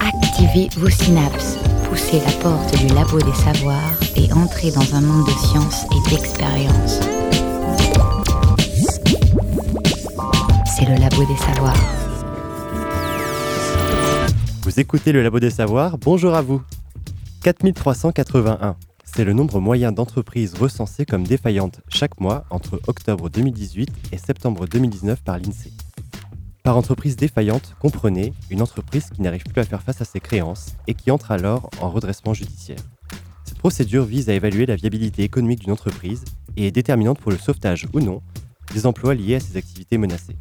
Activez vos synapses, poussez la porte du labo des savoirs et entrez dans un monde de science et d'expérience. C'est le labo des savoirs. Vous écoutez le Labo des Savoirs, bonjour à vous 4381, c'est le nombre moyen d'entreprises recensées comme défaillantes chaque mois entre octobre 2018 et septembre 2019 par l'INSEE. Par entreprise défaillante, comprenez une entreprise qui n'arrive plus à faire face à ses créances et qui entre alors en redressement judiciaire. Cette procédure vise à évaluer la viabilité économique d'une entreprise et est déterminante pour le sauvetage ou non des emplois liés à ses activités menacées.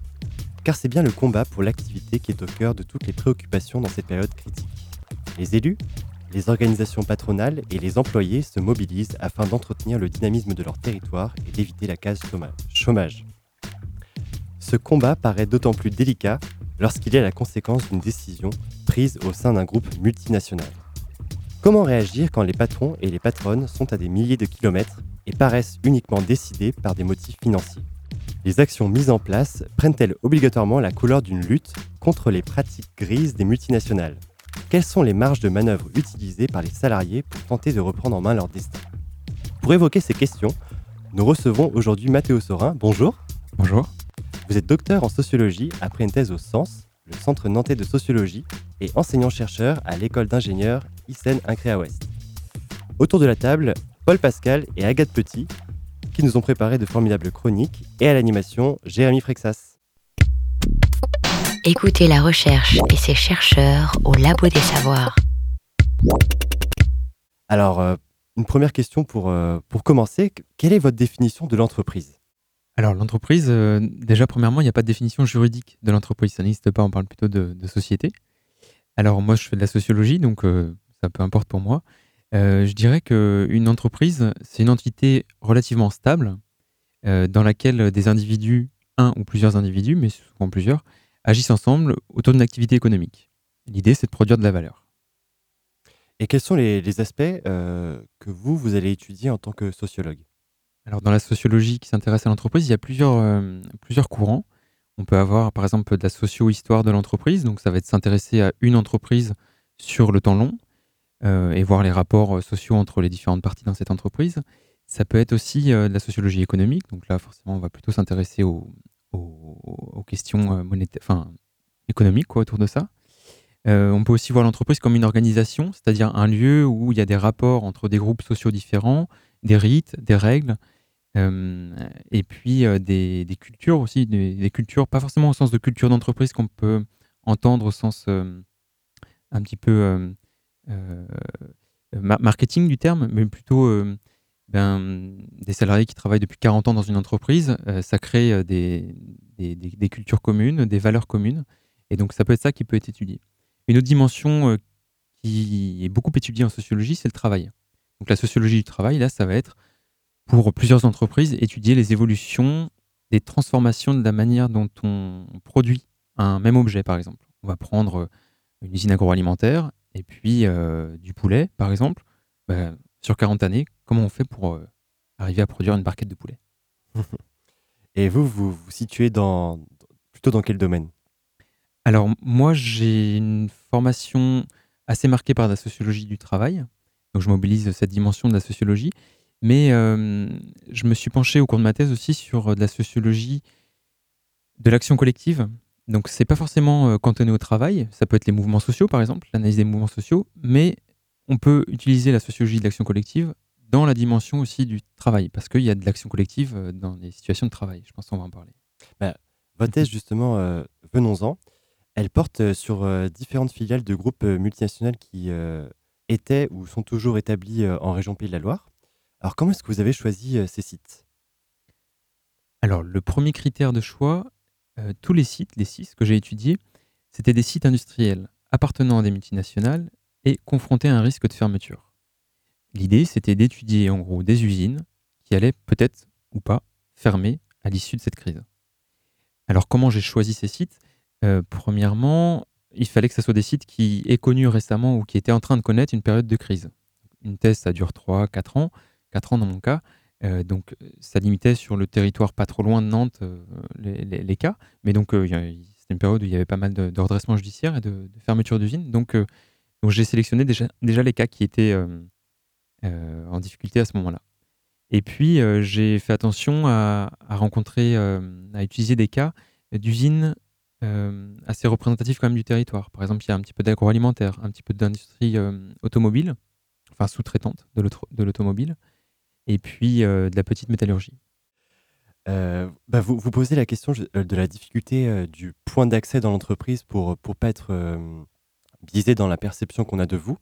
Car c'est bien le combat pour l'activité qui est au cœur de toutes les préoccupations dans cette période critique. Les élus, les organisations patronales et les employés se mobilisent afin d'entretenir le dynamisme de leur territoire et d'éviter la case chômage. Ce combat paraît d'autant plus délicat lorsqu'il est la conséquence d'une décision prise au sein d'un groupe multinational. Comment réagir quand les patrons et les patronnes sont à des milliers de kilomètres et paraissent uniquement décidés par des motifs financiers? Les actions mises en place prennent-elles obligatoirement la couleur d'une lutte contre les pratiques grises des multinationales? Quelles sont les marges de manœuvre utilisées par les salariés pour tenter de reprendre en main leur destin Pour évoquer ces questions, nous recevons aujourd'hui Mathéo Sorin. Bonjour. Bonjour. Vous êtes docteur en sociologie après une thèse au SENS, le Centre nantais de sociologie, et enseignant-chercheur à l'école d'ingénieurs ICEN Incréa Ouest. Autour de la table, Paul Pascal et Agathe Petit, qui nous ont préparé de formidables chroniques, et à l'animation, Jérémy Frexas. Écoutez la recherche et ses chercheurs au Labo des Savoirs. Alors, euh, une première question pour, euh, pour commencer. Quelle est votre définition de l'entreprise? Alors, l'entreprise, euh, déjà, premièrement, il n'y a pas de définition juridique de l'entreprise. Ça n'existe pas, on parle plutôt de, de, société. Alors, moi, je fais de la sociologie, donc ça peu importe pour moi. je dirais qu'une entreprise, c'est une entité relativement stable dans laquelle des individus, un ou plusieurs individus, mais souvent plusieurs, agissent ensemble autour d'une activité économique. L'idée, c'est de produire de la valeur. Et quels sont les, aspects euh, que vous, vous allez étudier en tant que sociologue? Alors, dans la sociologie qui s'intéresse à l'entreprise, il y a plusieurs, euh, plusieurs courants. On peut avoir, par exemple, de la socio-histoire de l'entreprise. Donc, ça va être s'intéresser à une entreprise sur le temps long euh, et voir les rapports sociaux entre les différentes parties dans cette entreprise. Ça peut être aussi de la sociologie économique. Donc là, forcément, on va plutôt s'intéresser aux, aux, questions euh, monétaires, enfin, économiques quoi, autour de ça. Euh, on peut aussi voir l'entreprise comme une organisation, c'est-à-dire un lieu où il y a des rapports entre des groupes sociaux différents, des rites, des règles, euh, et puis des, cultures aussi, des, cultures, pas forcément au sens de culture d'entreprise qu'on peut entendre au sens un petit peu marketing du terme, mais plutôt ben, des salariés qui travaillent depuis 40 ans dans une entreprise, euh, ça crée euh, des, cultures communes, des valeurs communes. Et donc, ça peut être ça qui peut être étudié. Une autre dimension euh, qui est beaucoup étudiée en sociologie, c'est le travail. Donc, la sociologie du travail, là, ça va être, pour plusieurs entreprises, étudier les évolutions, des transformations de la manière dont on produit un même objet, par exemple. On va prendre une usine agroalimentaire et puis du poulet, par exemple. Ben, sur 40 années, comment on fait pour euh, arriver à produire une barquette de poulet Et vous, vous vous situez dans, plutôt dans quel domaine? Alors, moi, j'ai une formation assez marquée par la sociologie du travail. Donc, je mobilise cette dimension de la sociologie. Mais euh, je me suis penché au cours de ma thèse aussi sur euh, de la sociologie de l'action collective. Donc, c'est pas forcément cantonné au travail. Ça peut être les mouvements sociaux, par exemple, l'analyse des mouvements sociaux. Mais on peut utiliser la sociologie de l'action collective dans la dimension aussi du travail, parce qu'il y a de l'action collective euh, dans les situations de travail. Je pense qu'on va en parler. Bah, votre thèse, justement, euh, venons-en. Elle porte euh, sur différentes filiales de groupes multinationaux qui étaient ou sont toujours établis en région Pays de la Loire. Alors, comment est-ce que vous avez choisi ces sites? Alors, le premier critère de choix, tous les sites, les six que j'ai étudiés, c'était des sites industriels appartenant à des multinationales et confrontés à un risque de fermeture. L'idée, c'était d'étudier en gros des usines qui allaient peut-être ou pas fermer à l'issue de cette crise. Alors comment j'ai choisi ces sites? Euh, Premièrement, il fallait que ce soit des sites qui aient connu récemment ou qui étaient en train de connaître une période de crise. Une thèse, ça dure 3, 4 ans, 4 ans dans mon cas, donc, ça limitait sur le territoire pas trop loin de Nantes les, cas. Mais donc, c'était une période où il y avait pas mal de, redressement judiciaire et de, fermeture d'usines. Donc, j'ai sélectionné déjà les cas qui étaient en difficulté à ce moment-là. Et puis, j'ai fait attention à, rencontrer, à utiliser des cas d'usines assez représentatifs quand même du territoire. Par exemple, il y a un petit peu d'agroalimentaire, un petit peu d'industrie automobile, enfin sous-traitante de l'automobile, et puis de la petite métallurgie. Bah, vous, vous, posez la question de la difficulté du point d'accès dans l'entreprise pour ne pas être biaisé dans la perception qu'on a de vous.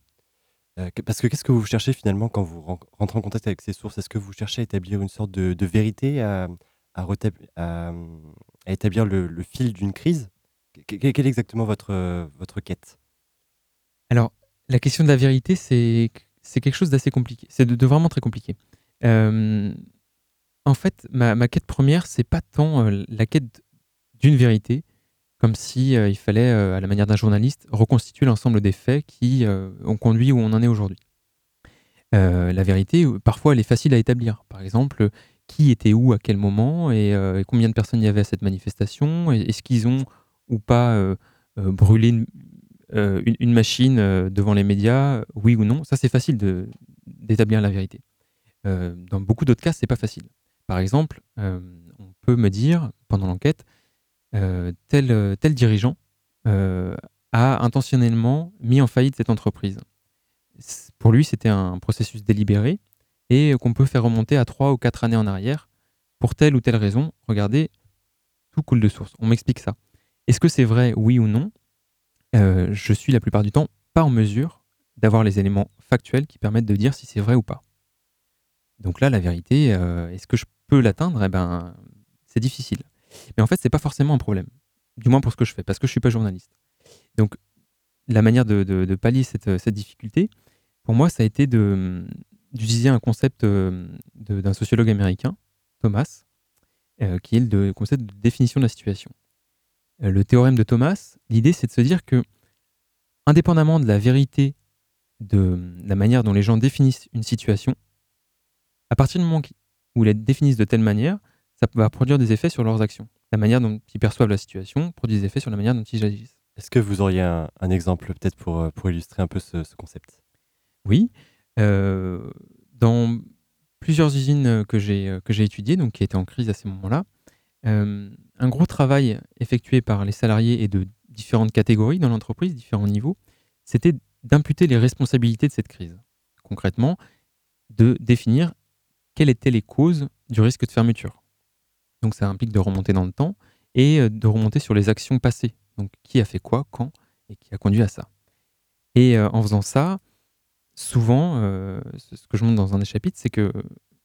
Parce que qu'est-ce que vous cherchez finalement quand vous rentrez en contact avec ces sources? Est-ce que vous cherchez à établir une sorte de, vérité, à, établir le, fil d'une crise? Quelle est exactement votre, votre quête? Alors, la question de la vérité, c'est quelque chose d'assez compliqué. C'est de, vraiment très compliqué. en fait, ma, quête première, c'est pas tant la quête d'une vérité, comme si il fallait, à la manière d'un journaliste, reconstituer l'ensemble des faits qui ont conduit où on en est aujourd'hui. la vérité, parfois, elle est facile à établir. Par exemple, qui était où à quel moment et, euh, combien de personnes il y avait à cette manifestation. Est-ce qu'ils ont ou pas euh, euh, brûlé une, machine devant les médias, oui ou non? Ça, c'est facile d'établir la vérité. dans beaucoup d'autres cas, c'est pas facile. Par exemple, on peut me dire pendant l'enquête, tel, tel dirigeant a intentionnellement mis en faillite cette entreprise. Pour lui, c'était un processus délibéré et qu'on peut faire remonter à trois ou quatre années en arrière pour telle ou telle raison. Regardez, tout coule de source. On m'explique ça. Est-ce que c'est vrai, oui ou non? Euh, Je suis la plupart du temps pas en mesure d'avoir les éléments factuels qui permettent de dire si c'est vrai ou pas. Donc là, la vérité, euh, est-ce que je peux l'atteindre? Eh ben, c'est difficile. Mais en fait, c'est pas forcément un problème. Du moins pour ce que je fais, parce que je suis pas journaliste. Donc, la manière de, pallier cette, difficulté, pour moi, ça a été d'utiliser un concept euh, d'un sociologue américain, Thomas, euh, qui est le concept de définition de la situation. Euh, le théorème de Thomas, l'idée c'est de se dire que, indépendamment de la vérité de la manière dont les gens définissent une situation, à partir du moment où ils la définissent de telle manière, ça va produire des effets sur leurs actions. La manière dont ils perçoivent la situation produit des effets sur la manière dont ils agissent. Est-ce que vous auriez un, exemple peut-être pour, pour illustrer un peu ce, ce concept? Oui. Euh, dans plusieurs usines que j'ai que j'ai étudiées, donc qui étaient en crise à ce moment-là, euh, un gros travail effectué par les salariés et de différentes catégories dans l'entreprise, différents niveaux, c'était d'imputer les responsabilités de cette crise. Concrètement, de définir quelles étaient les causes du risque de fermeture. Donc ça implique de remonter dans le temps et euh, de remonter sur les actions passées. Donc qui a fait quoi, quand et qui a conduit à ça. Et en faisant ça, souvent, euh, ce que je montre dans un des chapitres, c'est que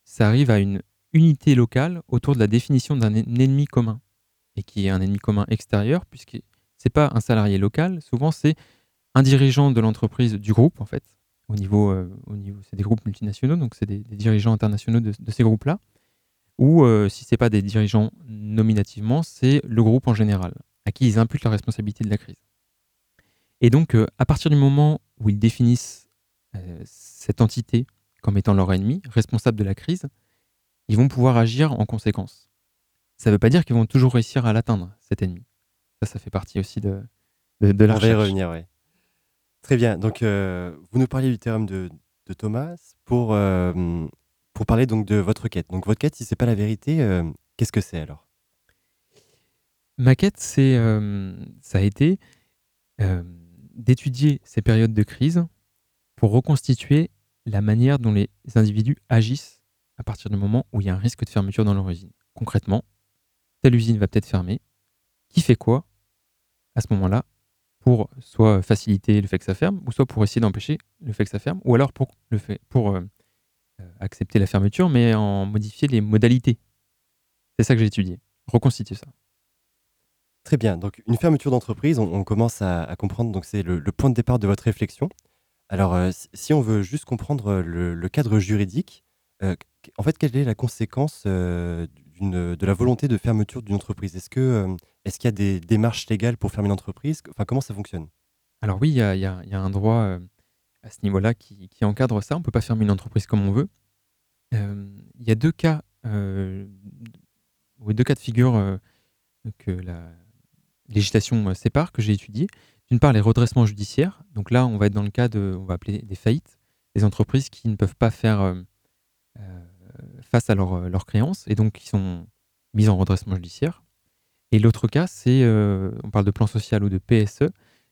ça arrive à une unité locale autour de la définition d'un ennemi commun, et qui est un ennemi commun extérieur, puisque c'est pas un salarié local, souvent c'est un dirigeant de l'entreprise du groupe, en fait, au niveau, euh, au niveau c'est des groupes multinationaux, donc c'est des, dirigeants internationaux de, ces groupes-là, ou euh, si c'est pas des dirigeants nominativement, c'est le groupe en général, à qui ils imputent la responsabilité de la crise. Et donc, à partir du moment où ils définissent euh, cette entité comme étant leur ennemi, responsable de la crise, ils vont pouvoir agir en conséquence. Ça ne veut pas dire qu'ils vont toujours réussir à l'atteindre, cet ennemi. Ça, ça fait partie aussi de, de, la On va y revenir, oui. Très bien. Donc, euh, vous nous parliez du théorème de, de Thomas pour, euh, pour parler donc de votre quête. Donc, votre quête, si ce n'est pas la vérité, qu'est-ce que c'est alors? Ma quête, c'est, ça a été d'étudier ces périodes de crise pour reconstituer la manière dont les individus agissent à partir du moment où il y a un risque de fermeture dans leur usine. Concrètement, telle usine va peut-être fermer. Qui fait quoi à ce moment-là pour soit faciliter le fait que ça ferme, ou soit pour essayer d'empêcher le fait que ça ferme, ou alors pour, le fait, pour euh, euh, accepter la fermeture, mais en modifier les modalités. C'est ça que j'ai étudié. Reconstituer ça. Très bien. Donc, une fermeture d'entreprise, on, commence à, comprendre. Donc, c'est le, le, point de départ de votre réflexion. Alors, euh, si on veut juste comprendre euh, le, cadre juridique, euh, en fait, quelle est la conséquence de la volonté de fermeture d'une entreprise? Est-ce qu'il est y a des démarches légales pour fermer une entreprise? Enfin, comment ça fonctionne? Alors oui, il y, a, un droit à ce niveau-là qui, encadre ça. On ne peut pas fermer une entreprise comme on veut. il y a deux cas, deux cas de figure que la législation sépare, que j'ai étudié. D'une part, les redressements judiciaires. Donc là, on va être dans le cas de, on va appeler des faillites, des entreprises qui ne peuvent pas faire face à leurs créances et donc qui sont mises en redressement judiciaire. Et l'autre cas, c'est, on parle de plan social ou de PSE,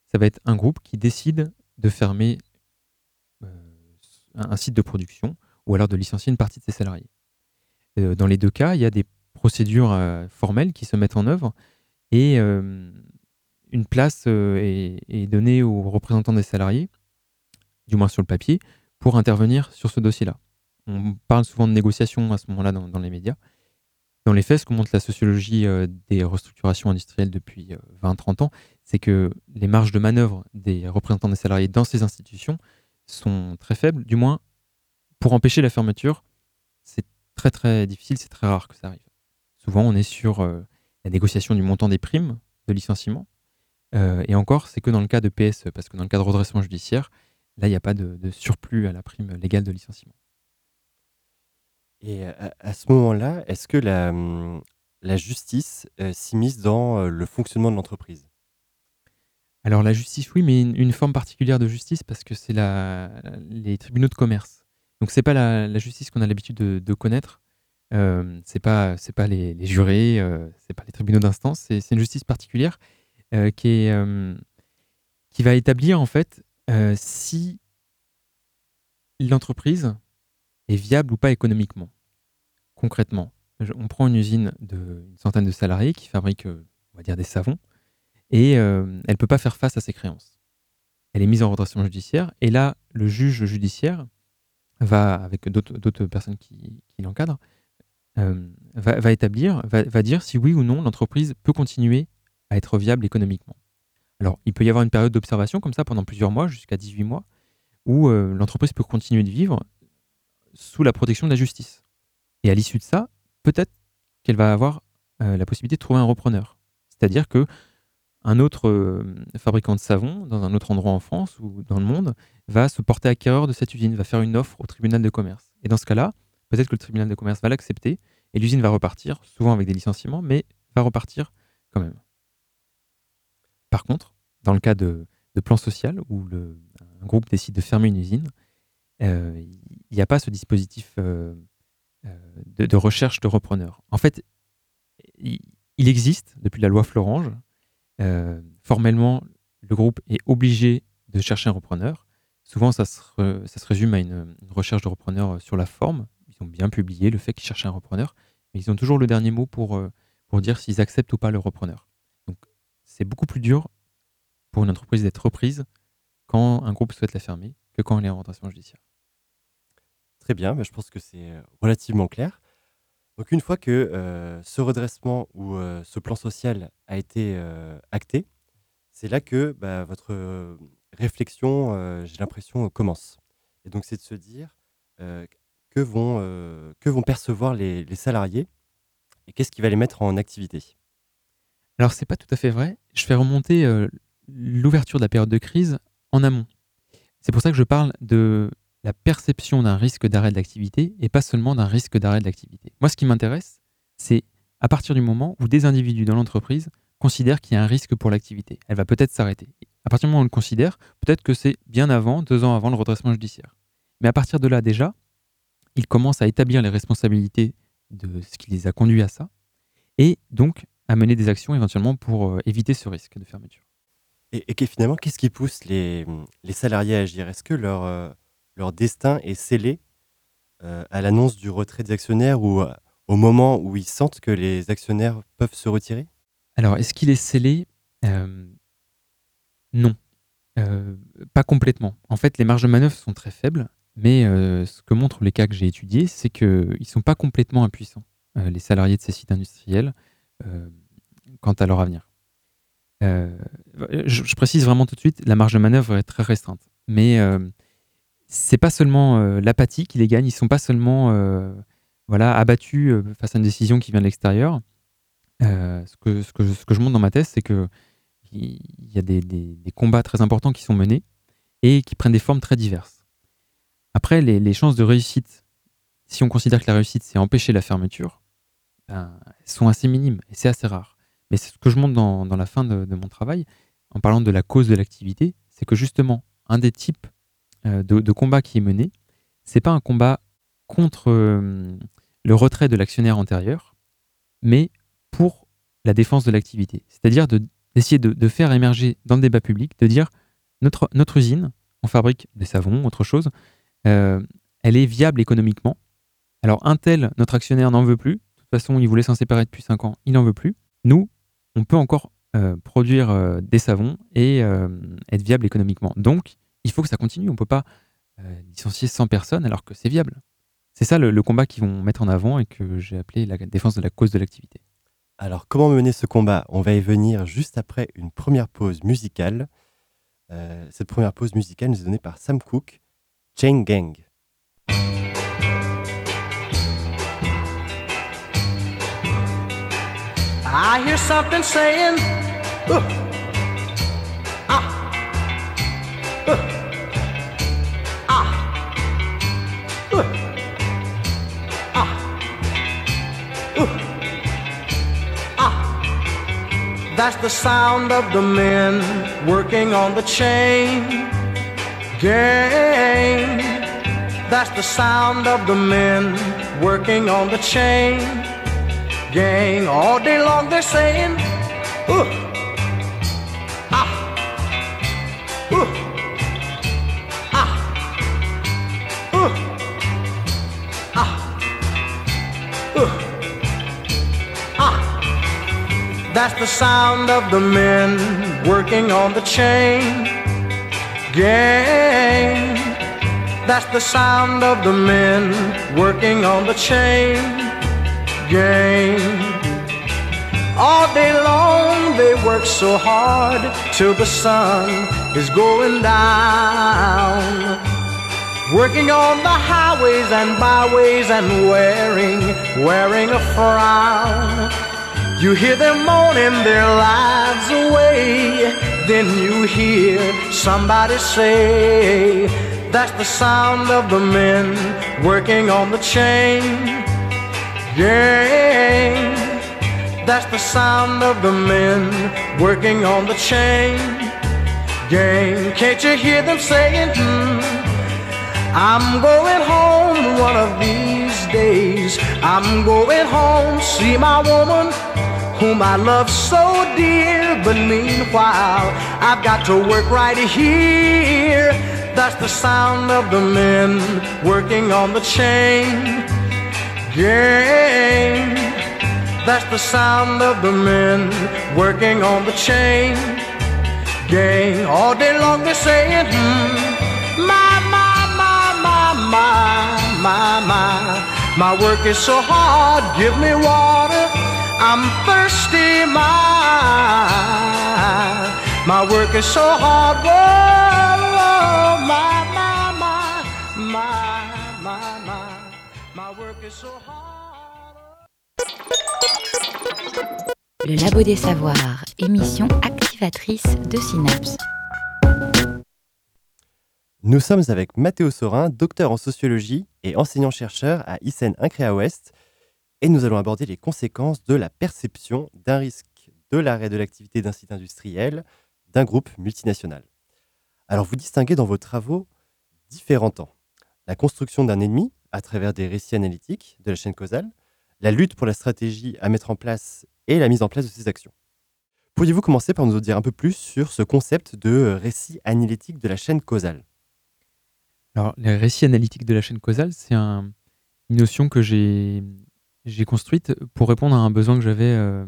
ça va être un groupe qui décide de fermer un site de production ou alors de licencier une partie de ses salariés. Euh, dans les deux cas, il y a des procédures euh, formelles qui se mettent en œuvre et euh, une place est, donnée aux représentants des salariés, du moins sur le papier, pour intervenir sur ce dossier-là. On parle souvent de négociations à ce moment-là dans, les médias. Dans les faits, ce que montre la sociologie des restructurations industrielles depuis 20-30 ans, c'est que les marges de manœuvre des représentants des salariés dans ces institutions sont très faibles, du moins pour empêcher la fermeture, c'est très très difficile, c'est très rare que ça arrive. Souvent, on est sur euh, la négociation du montant des primes de licenciement. Euh, et encore, c'est que dans le cas de PSE, parce que dans le cas de redressement judiciaire, là, il n'y a pas de, surplus à la prime légale de licenciement. Et à, ce moment-là, est-ce que la, hum, justice euh, s'immisce dans le fonctionnement de l'entreprise? Alors la justice, oui, mais une, forme particulière de justice parce que c'est les tribunaux de commerce. Donc c'est pas la, justice qu'on a l'habitude de, connaître. Euh, c'est pas c'est pas les, jurés, euh, c'est pas les tribunaux d'instance. C'est une justice particulière euh, qui est euh, qui va établir en fait si l'entreprise est viable ou pas économiquement. Concrètement, on prend une usine d'une centaine de salariés qui fabrique, on va dire, des savons, et elle ne peut pas faire face à ses créances. Elle est mise en redressement judiciaire, et là, le juge judiciaire va, avec d'autres personnes qui, l'encadrent, euh, va, établir, va, dire si oui ou non l'entreprise peut continuer à être viable économiquement. Alors, il peut y avoir une période d'observation comme ça pendant plusieurs mois, jusqu'à 18 mois, où euh, l'entreprise peut continuer de vivre sous la protection de la justice. Et à l'issue de ça, peut-être qu'elle va avoir euh, la possibilité de trouver un repreneur. C'est-à-dire que un autre euh, fabricant de savon dans un autre endroit en France ou dans le monde va se porter acquéreur de cette usine, va faire une offre au tribunal de commerce. Et dans ce cas-là, peut-être que le tribunal de commerce va l'accepter et l'usine va repartir, souvent avec des licenciements, mais va repartir quand même. Par contre, dans le cas de, plan social où un groupe décide de fermer une usine, euh, il n'y a pas ce dispositif euh, de, recherche de repreneur. En fait, il existe depuis la loi Florange euh, formellement, le groupe est obligé de chercher un repreneur. Souvent, ça se, résume à une, recherche de repreneur euh, sur la forme. Ils ont bien publié le fait qu'ils cherchaient un repreneur, mais ils ont toujours le dernier mot pour, euh, pour dire s'ils acceptent ou pas le repreneur. Donc, c'est beaucoup plus dur pour une entreprise d'être reprise quand un groupe souhaite la fermer que quand elle est en redressement judiciaire. Très bien, mais je pense que c'est relativement clair. Donc une fois que euh, ce redressement ou euh, ce plan social a été euh, acté, c'est là que bah, votre réflexion, j'ai l'impression, commence. Et donc c'est de se dire que, vont, que vont percevoir les, salariés et qu'est-ce qui va les mettre en activité? Alors c'est pas tout à fait vrai. Je fais remonter l'ouverture de la période de crise en amont. C'est pour ça que je parle de la perception d'un risque d'arrêt d'activité et pas seulement d'un risque d'arrêt d'activité. Moi, ce qui m'intéresse, c'est à partir du moment où des individus dans l'entreprise considèrent qu'il y a un risque pour l'activité. Elle va peut-être s'arrêter. À partir du moment où on le considère, peut-être que c'est bien avant, deux ans avant le redressement judiciaire. Mais à partir de là, déjà, ils commencent à établir les responsabilités de ce qui les a conduits à ça, et donc à mener des actions éventuellement pour euh, éviter ce risque de fermeture. Et, finalement, qu'est-ce qui pousse les, salariés à agir? Est-ce que leur, euh, leur destin est scellé euh, à l'annonce du retrait des actionnaires ou euh, au moment où ils sentent que les actionnaires peuvent se retirer? Alors, est-ce qu'il est scellé? Euh, Non. pas complètement. En fait, les marges de manœuvre sont très faibles, mais ce que montrent les cas que j'ai étudiés, c'est qu'ils ne sont pas complètement impuissants, les salariés de ces sites industriels, quant à leur avenir. Je, je, précise vraiment tout de suite, la marge de manœuvre est très restreinte. Mais c'est pas seulement euh, l'apathie qui les gagne, ils sont pas seulement euh, voilà, abattus euh, face à une décision qui vient de l'extérieur. ce, que, ce, que, ce que je montre dans ma thèse, c'est qu'il y a des, des, combats très importants qui sont menés et qui prennent des formes très diverses. Après, les, chances de réussite si on considère que la réussite, c'est empêcher la fermeture, ben, sont assez minimes et c'est assez rare. Mais ce que je montre dans, la fin de, mon travail, en parlant de la cause de l'activité, c'est que justement, un des types euh, de, combat qui est mené, c'est pas un combat contre euh, le retrait de l'actionnaire antérieur, mais pour la défense de l'activité. C'est-à-dire d'essayer de, faire émerger dans le débat public, de dire notre, notre usine, on fabrique des savons, autre chose, euh, elle est viable économiquement. Alors un tel, notre actionnaire n'en veut plus. De toute façon, il voulait s'en séparer depuis 5 ans, il n'en veut plus. Nous, on peut encore produire des savons et être viable économiquement. Donc, il faut que ça continue. On ne peut pas licencier 100 personnes alors que c'est viable. C'est ça le, combat qu'ils vont mettre en avant et que j'ai appelé la défense de la cause de l'activité. Alors, comment mener ce combat? On va y venir juste après une première pause musicale. cette première pause musicale nous est donnée par Sam Cooke, Chain Gang. I hear something saying, That's the sound of the men working on the chain gang. That's the sound of the men working on the chain gang. All day long they're saying, ooh, That's the sound of the men working on the chain gang. That's the sound of the men working on the chain game. All day long they work so hard till the sun is going down. Working on the highways and byways and wearing, wearing a frown. You hear them moaning their lives away. Then you hear somebody say, That's the sound of the men working on the chain gang. That's the sound of the men working on the chain gang. Can't you hear them saying, mm, I'm going home one of these days. I'm going home, see my woman whom I love so dear. But meanwhile, I've got to work right here. That's the sound of the men working on the chain gang. That's the sound of the men working on the chain gang. All day long they're saying, hmm, my, my, my, my, my, my, my. My work is so hard, give me water. I'm thirsty, my. My work is so hard, whoa, whoa my, my, my, my, my, my. Le Labo des Savoirs, émission activatrice de Synapse. Nous sommes avec Mathéo Sorin, docteur en sociologie et enseignant-chercheur à ICEN Incréa Ouest, et nous allons aborder les conséquences de la perception d'un risque de l'arrêt de l'activité d'un site industriel d'un groupe multinational. Alors vous distinguez dans vos travaux différents temps. La construction d'un ennemi, à travers des récits analytiques de la chaîne causale, la lutte pour la stratégie à mettre en place et la mise en place de ces actions. Pourriez-vous commencer par nous dire un peu plus sur ce concept de récit analytique de la chaîne causale? Alors, les récits analytiques de la chaîne causale, c'est une notion que j'ai construite pour répondre à un besoin que j'avais euh,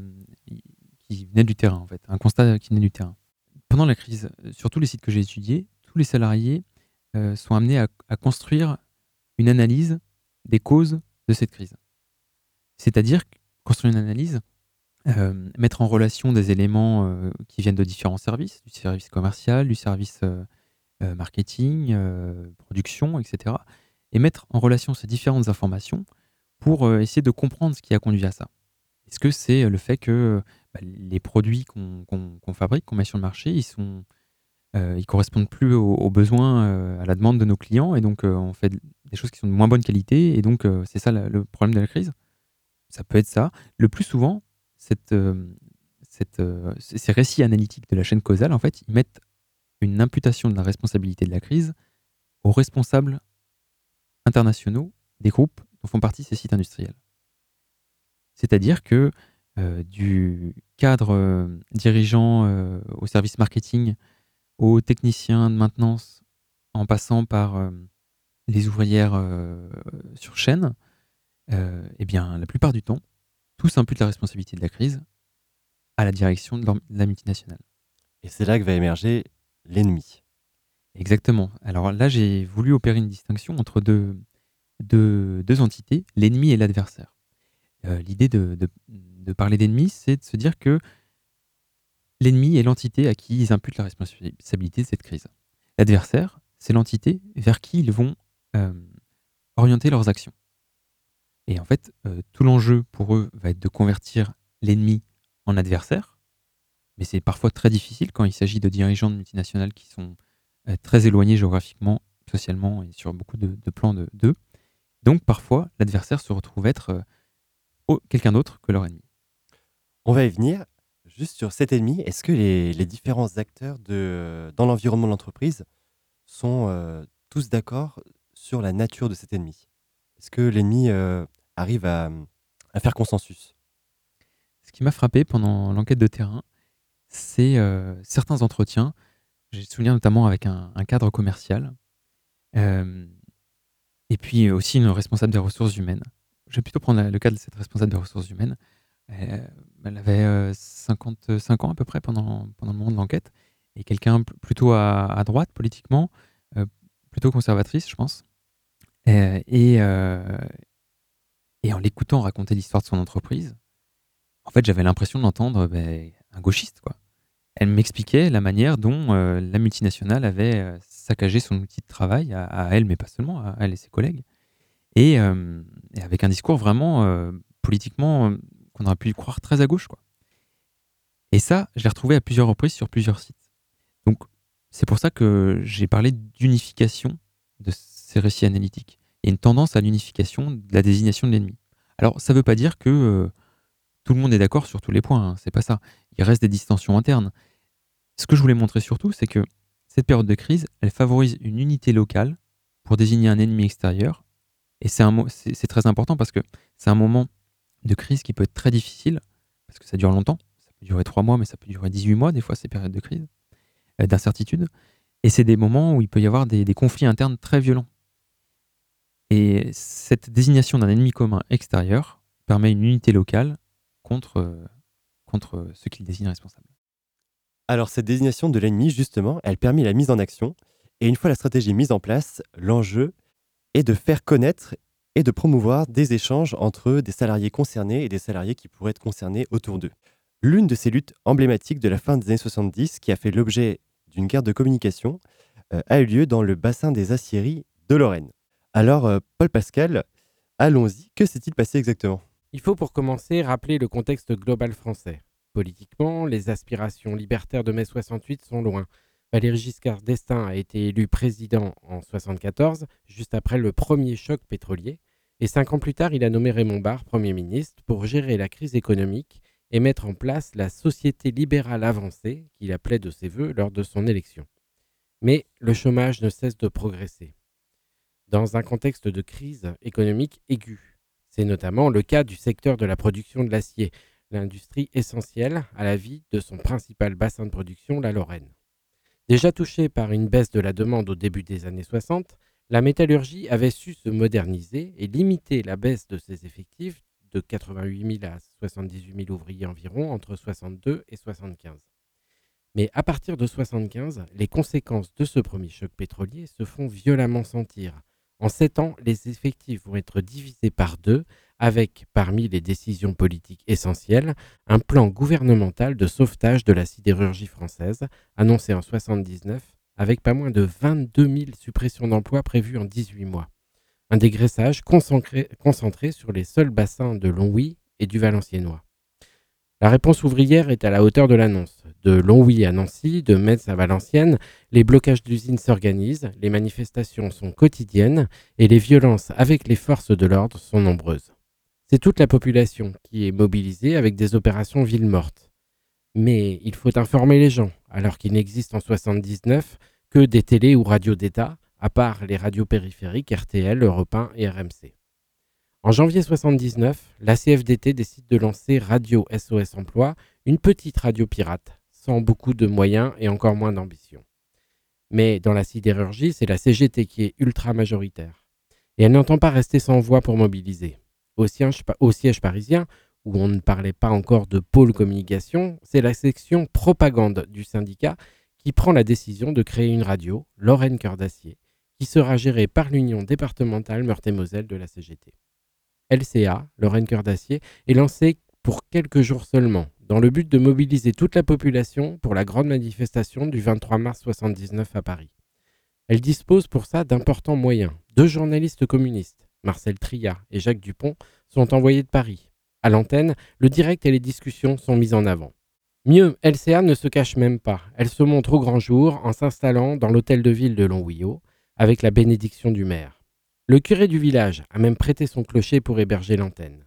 qui venait du terrain, en fait, un constat qui venait du terrain. Pendant la crise, sur tous les sites que j'ai étudiés, tous les salariés euh, sont amenés à construire une analyse des causes de cette crise. C'est-à-dire construire une analyse, euh, mettre en relation des éléments qui viennent de différents services, du service commercial, du service marketing, production, etc. Et mettre en relation ces différentes informations pour essayer de comprendre ce qui a conduit à ça. Est-ce que c'est le fait que bah, les produits qu'on fabrique, qu'on met sur le marché, ils sont euh, correspondent plus aux, besoins, euh, à la demande de nos clients, et donc euh, on fait des choses qui sont de moins bonne qualité, et donc euh, c'est ça le problème de la crise? Ça peut être ça. Le plus souvent, euh, euh, ces récits analytiques de la chaîne causale, en fait, ils mettent une imputation de la responsabilité de la crise aux responsables internationaux des groupes dont font partie ces sites industriels. C'est-à-dire que euh, du cadre euh, dirigeant euh, au service marketing, aux techniciens de maintenance, en passant par les ouvrières sur chaîne, eh bien, la plupart du temps, tous imputent la responsabilité de la crise à la direction de, leur- de la multinationale. Et c'est là que va émerger l'ennemi. Exactement. Alors là, j'ai voulu opérer une distinction entre deux, deux, deux entités, l'ennemi et l'adversaire. Euh, L'idée de, de- de parler d'ennemi, c'est de se dire que l'ennemi est l'entité à qui ils imputent la responsabilité de cette crise. L'adversaire, c'est l'entité vers qui ils vont euh, orienter leurs actions. Et en fait, euh, tout l'enjeu pour eux va être de convertir l'ennemi en adversaire, mais c'est parfois très difficile quand il s'agit de dirigeants de multinationales qui sont très éloignés géographiquement, socialement et sur beaucoup de, de plans de- d'eux. Donc parfois, l'adversaire se retrouve être euh, quelqu'un d'autre que leur ennemi. On va y venir. Juste sur cet ennemi, est-ce que les, les différents acteurs de, dans l'environnement de l'entreprise sont euh, tous d'accord sur la nature de cet ennemi? Est-ce que l'ennemi euh, arrive à, à faire consensus? Ce qui m'a frappé pendant l'enquête de terrain, c'est euh, certains entretiens. J'ai souvenir notamment avec un, un cadre commercial euh, et puis aussi une responsable des ressources humaines. Je vais plutôt prendre le cas de cette responsable des ressources humaines. Euh, elle avait euh, 55 ans à peu près pendant, pendant le moment de l'enquête et quelqu'un pl- plutôt à, droite politiquement, euh, plutôt conservatrice, je pense. Euh, et, euh, en l'écoutant raconter l'histoire de son entreprise, en fait, j'avais l'impression d'entendre ben, un gauchiste, quoi. Elle m'expliquait la manière dont euh, la multinationale avait euh, saccagé son outil de travail, à, elle, mais pas seulement, à elle et ses collègues, et, euh, avec un discours vraiment euh, politiquement euh, qu'on aurait pu croire très à gauche, quoi. Et ça, je l'ai retrouvé à plusieurs reprises sur plusieurs sites. Donc, c'est pour ça que j'ai parlé d'unification de ces récits analytiques. Il y a une tendance à l'unification de la désignation de l'ennemi. Alors, ça ne veut pas dire que tout le monde est d'accord sur tous les points, hein, c'est pas ça. Il reste des distensions internes. Ce que je voulais montrer surtout, c'est que cette période de crise, elle favorise une unité locale pour désigner un ennemi extérieur. Et c'est très important parce que c'est un moment de crise qui peut être très difficile, parce que ça dure longtemps. Ça peut durer trois mois, mais ça peut durer 18 mois, des fois, ces périodes de crise, euh, d'incertitude. Et c'est des moments où il peut y avoir des, conflits internes très violents. Et cette désignation d'un ennemi commun extérieur permet une unité locale contre, contre ceux qui le désignent responsable. Alors cette désignation de l'ennemi, justement, elle permet la mise en action. Et une fois la stratégie mise en place, l'enjeu est de faire connaître et de promouvoir des échanges entre des salariés concernés et des salariés qui pourraient être concernés autour d'eux. L'une de ces luttes emblématiques de la fin des années 70, qui a fait l'objet d'une guerre de communication, euh, a eu lieu dans le bassin des aciéries de Lorraine. Alors, euh, Paul Pascal, allons-y, que s'est-il passé exactement? Il faut pour commencer rappeler le contexte global français. Politiquement, les aspirations libertaires de mai 68 sont loin. Valéry Giscard d'Estaing a été élu président en 74, juste après le premier choc pétrolier, et cinq ans plus tard, il a nommé Raymond Barre Premier ministre pour gérer la crise économique et mettre en place la société libérale avancée qu'il appelait de ses voeux lors de son élection. Mais le chômage ne cesse de progresser. Dans un contexte de crise économique aiguë, c'est notamment le cas du secteur de la production de l'acier, l'industrie essentielle à la vie de son principal bassin de production, la Lorraine. Déjà touchée par une baisse de la demande au début des années 60, la métallurgie avait su se moderniser et limiter la baisse de ses effectifs de 88 000 à 78 000 ouvriers environ entre 62 et 75. Mais à partir de 75, les conséquences de ce premier choc pétrolier se font violemment sentir. En sept ans, les effectifs vont être divisés par deux, avec, parmi les décisions politiques essentielles, un plan gouvernemental de sauvetage de la sidérurgie française, annoncé en 79, avec pas moins de 22 000 suppressions d'emplois prévues en 18 mois. Un dégraissage concentré, concentré sur les seuls bassins de Longwy et du Valenciennois. La réponse ouvrière est à la hauteur de l'annonce. De Longwy à Nancy, de Metz à Valenciennes, les blocages d'usines s'organisent, les manifestations sont quotidiennes et les violences avec les forces de l'ordre sont nombreuses. C'est toute la population qui est mobilisée avec des opérations villes mortes. Mais il faut informer les gens, alors qu'il n'existe en 79 que des télés ou radios d'État, à part les radios périphériques RTL, Europe 1 et RMC. En janvier 79, la CFDT décide de lancer Radio SOS Emploi, une petite radio pirate, sans beaucoup de moyens et encore moins d'ambition. Mais dans la sidérurgie, c'est la CGT qui est ultra majoritaire. Et elle n'entend pas rester sans voix pour mobiliser. Au siège, parisien, où on ne parlait pas encore de pôle communication, c'est la section propagande du syndicat qui prend la décision de créer une radio, Lorraine Cœur d'Acier, qui sera gérée par l'Union départementale Meurthe-et-Moselle de la CGT. LCA, Lorraine Cœur d'Acier, est lancée pour quelques jours seulement, dans le but de mobiliser toute la population pour la grande manifestation du 23 mars 1979 à Paris. Elle dispose pour ça d'importants moyens. Deux journalistes communistes, Marcel Tria et Jacques Dupont, sont envoyés de Paris. À l'antenne, le direct et les discussions sont mis en avant. Mieux, LCA ne se cache même pas. Elle se montre au grand jour en s'installant dans l'hôtel de ville de Longwio avec la bénédiction du maire. Le curé du village a même prêté son clocher pour héberger l'antenne.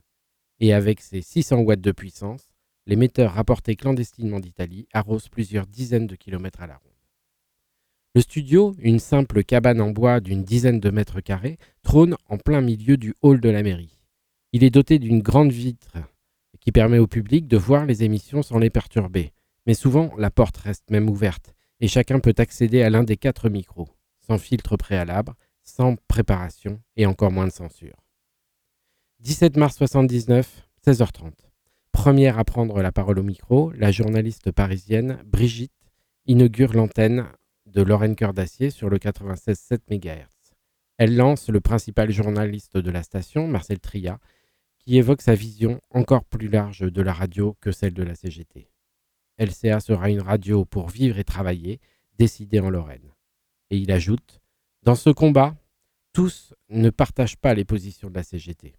Et avec ses 600 watts de puissance, l'émetteur rapporté clandestinement d'Italie arrose plusieurs dizaines de kilomètres à la ronde. Le studio, une simple cabane en bois d'une dizaine de mètres carrés, trône en plein milieu du hall de la mairie. Il est doté d'une grande vitre qui permet au public de voir les émissions sans les perturber. Mais souvent, la porte reste même ouverte et chacun peut accéder à l'un des quatre micros, sans filtre préalable, sans préparation et encore moins de censure. 17 mars 79, 16h30. Première à prendre la parole au micro, la journaliste parisienne Brigitte inaugure l'antenne de Lorraine Cœur d'Acier sur le 96,7 MHz. Elle lance le principal journaliste de la station, Marcel Tria, qui évoque sa vision encore plus large de la radio que celle de la CGT. LCA sera une radio pour vivre et travailler, décidée en Lorraine. Et il ajoute Dans ce combat, tous ne partagent pas les positions de la CGT.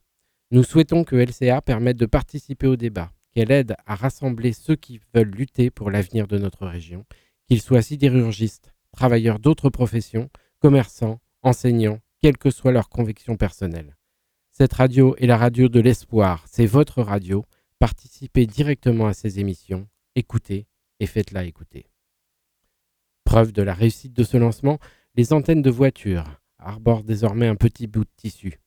Nous souhaitons que LCA permette de participer au débat, qu'elle aide à rassembler ceux qui veulent lutter pour l'avenir de notre région, qu'ils soient sidérurgistes, travailleurs d'autres professions, commerçants, enseignants, quelles que soient leurs convictions personnelles. Cette radio est la radio de l'espoir, c'est votre radio. Participez directement à ces émissions, écoutez et faites-la écouter. Preuve de la réussite de ce lancement, les antennes de voitures arborent désormais un petit bout de tissu.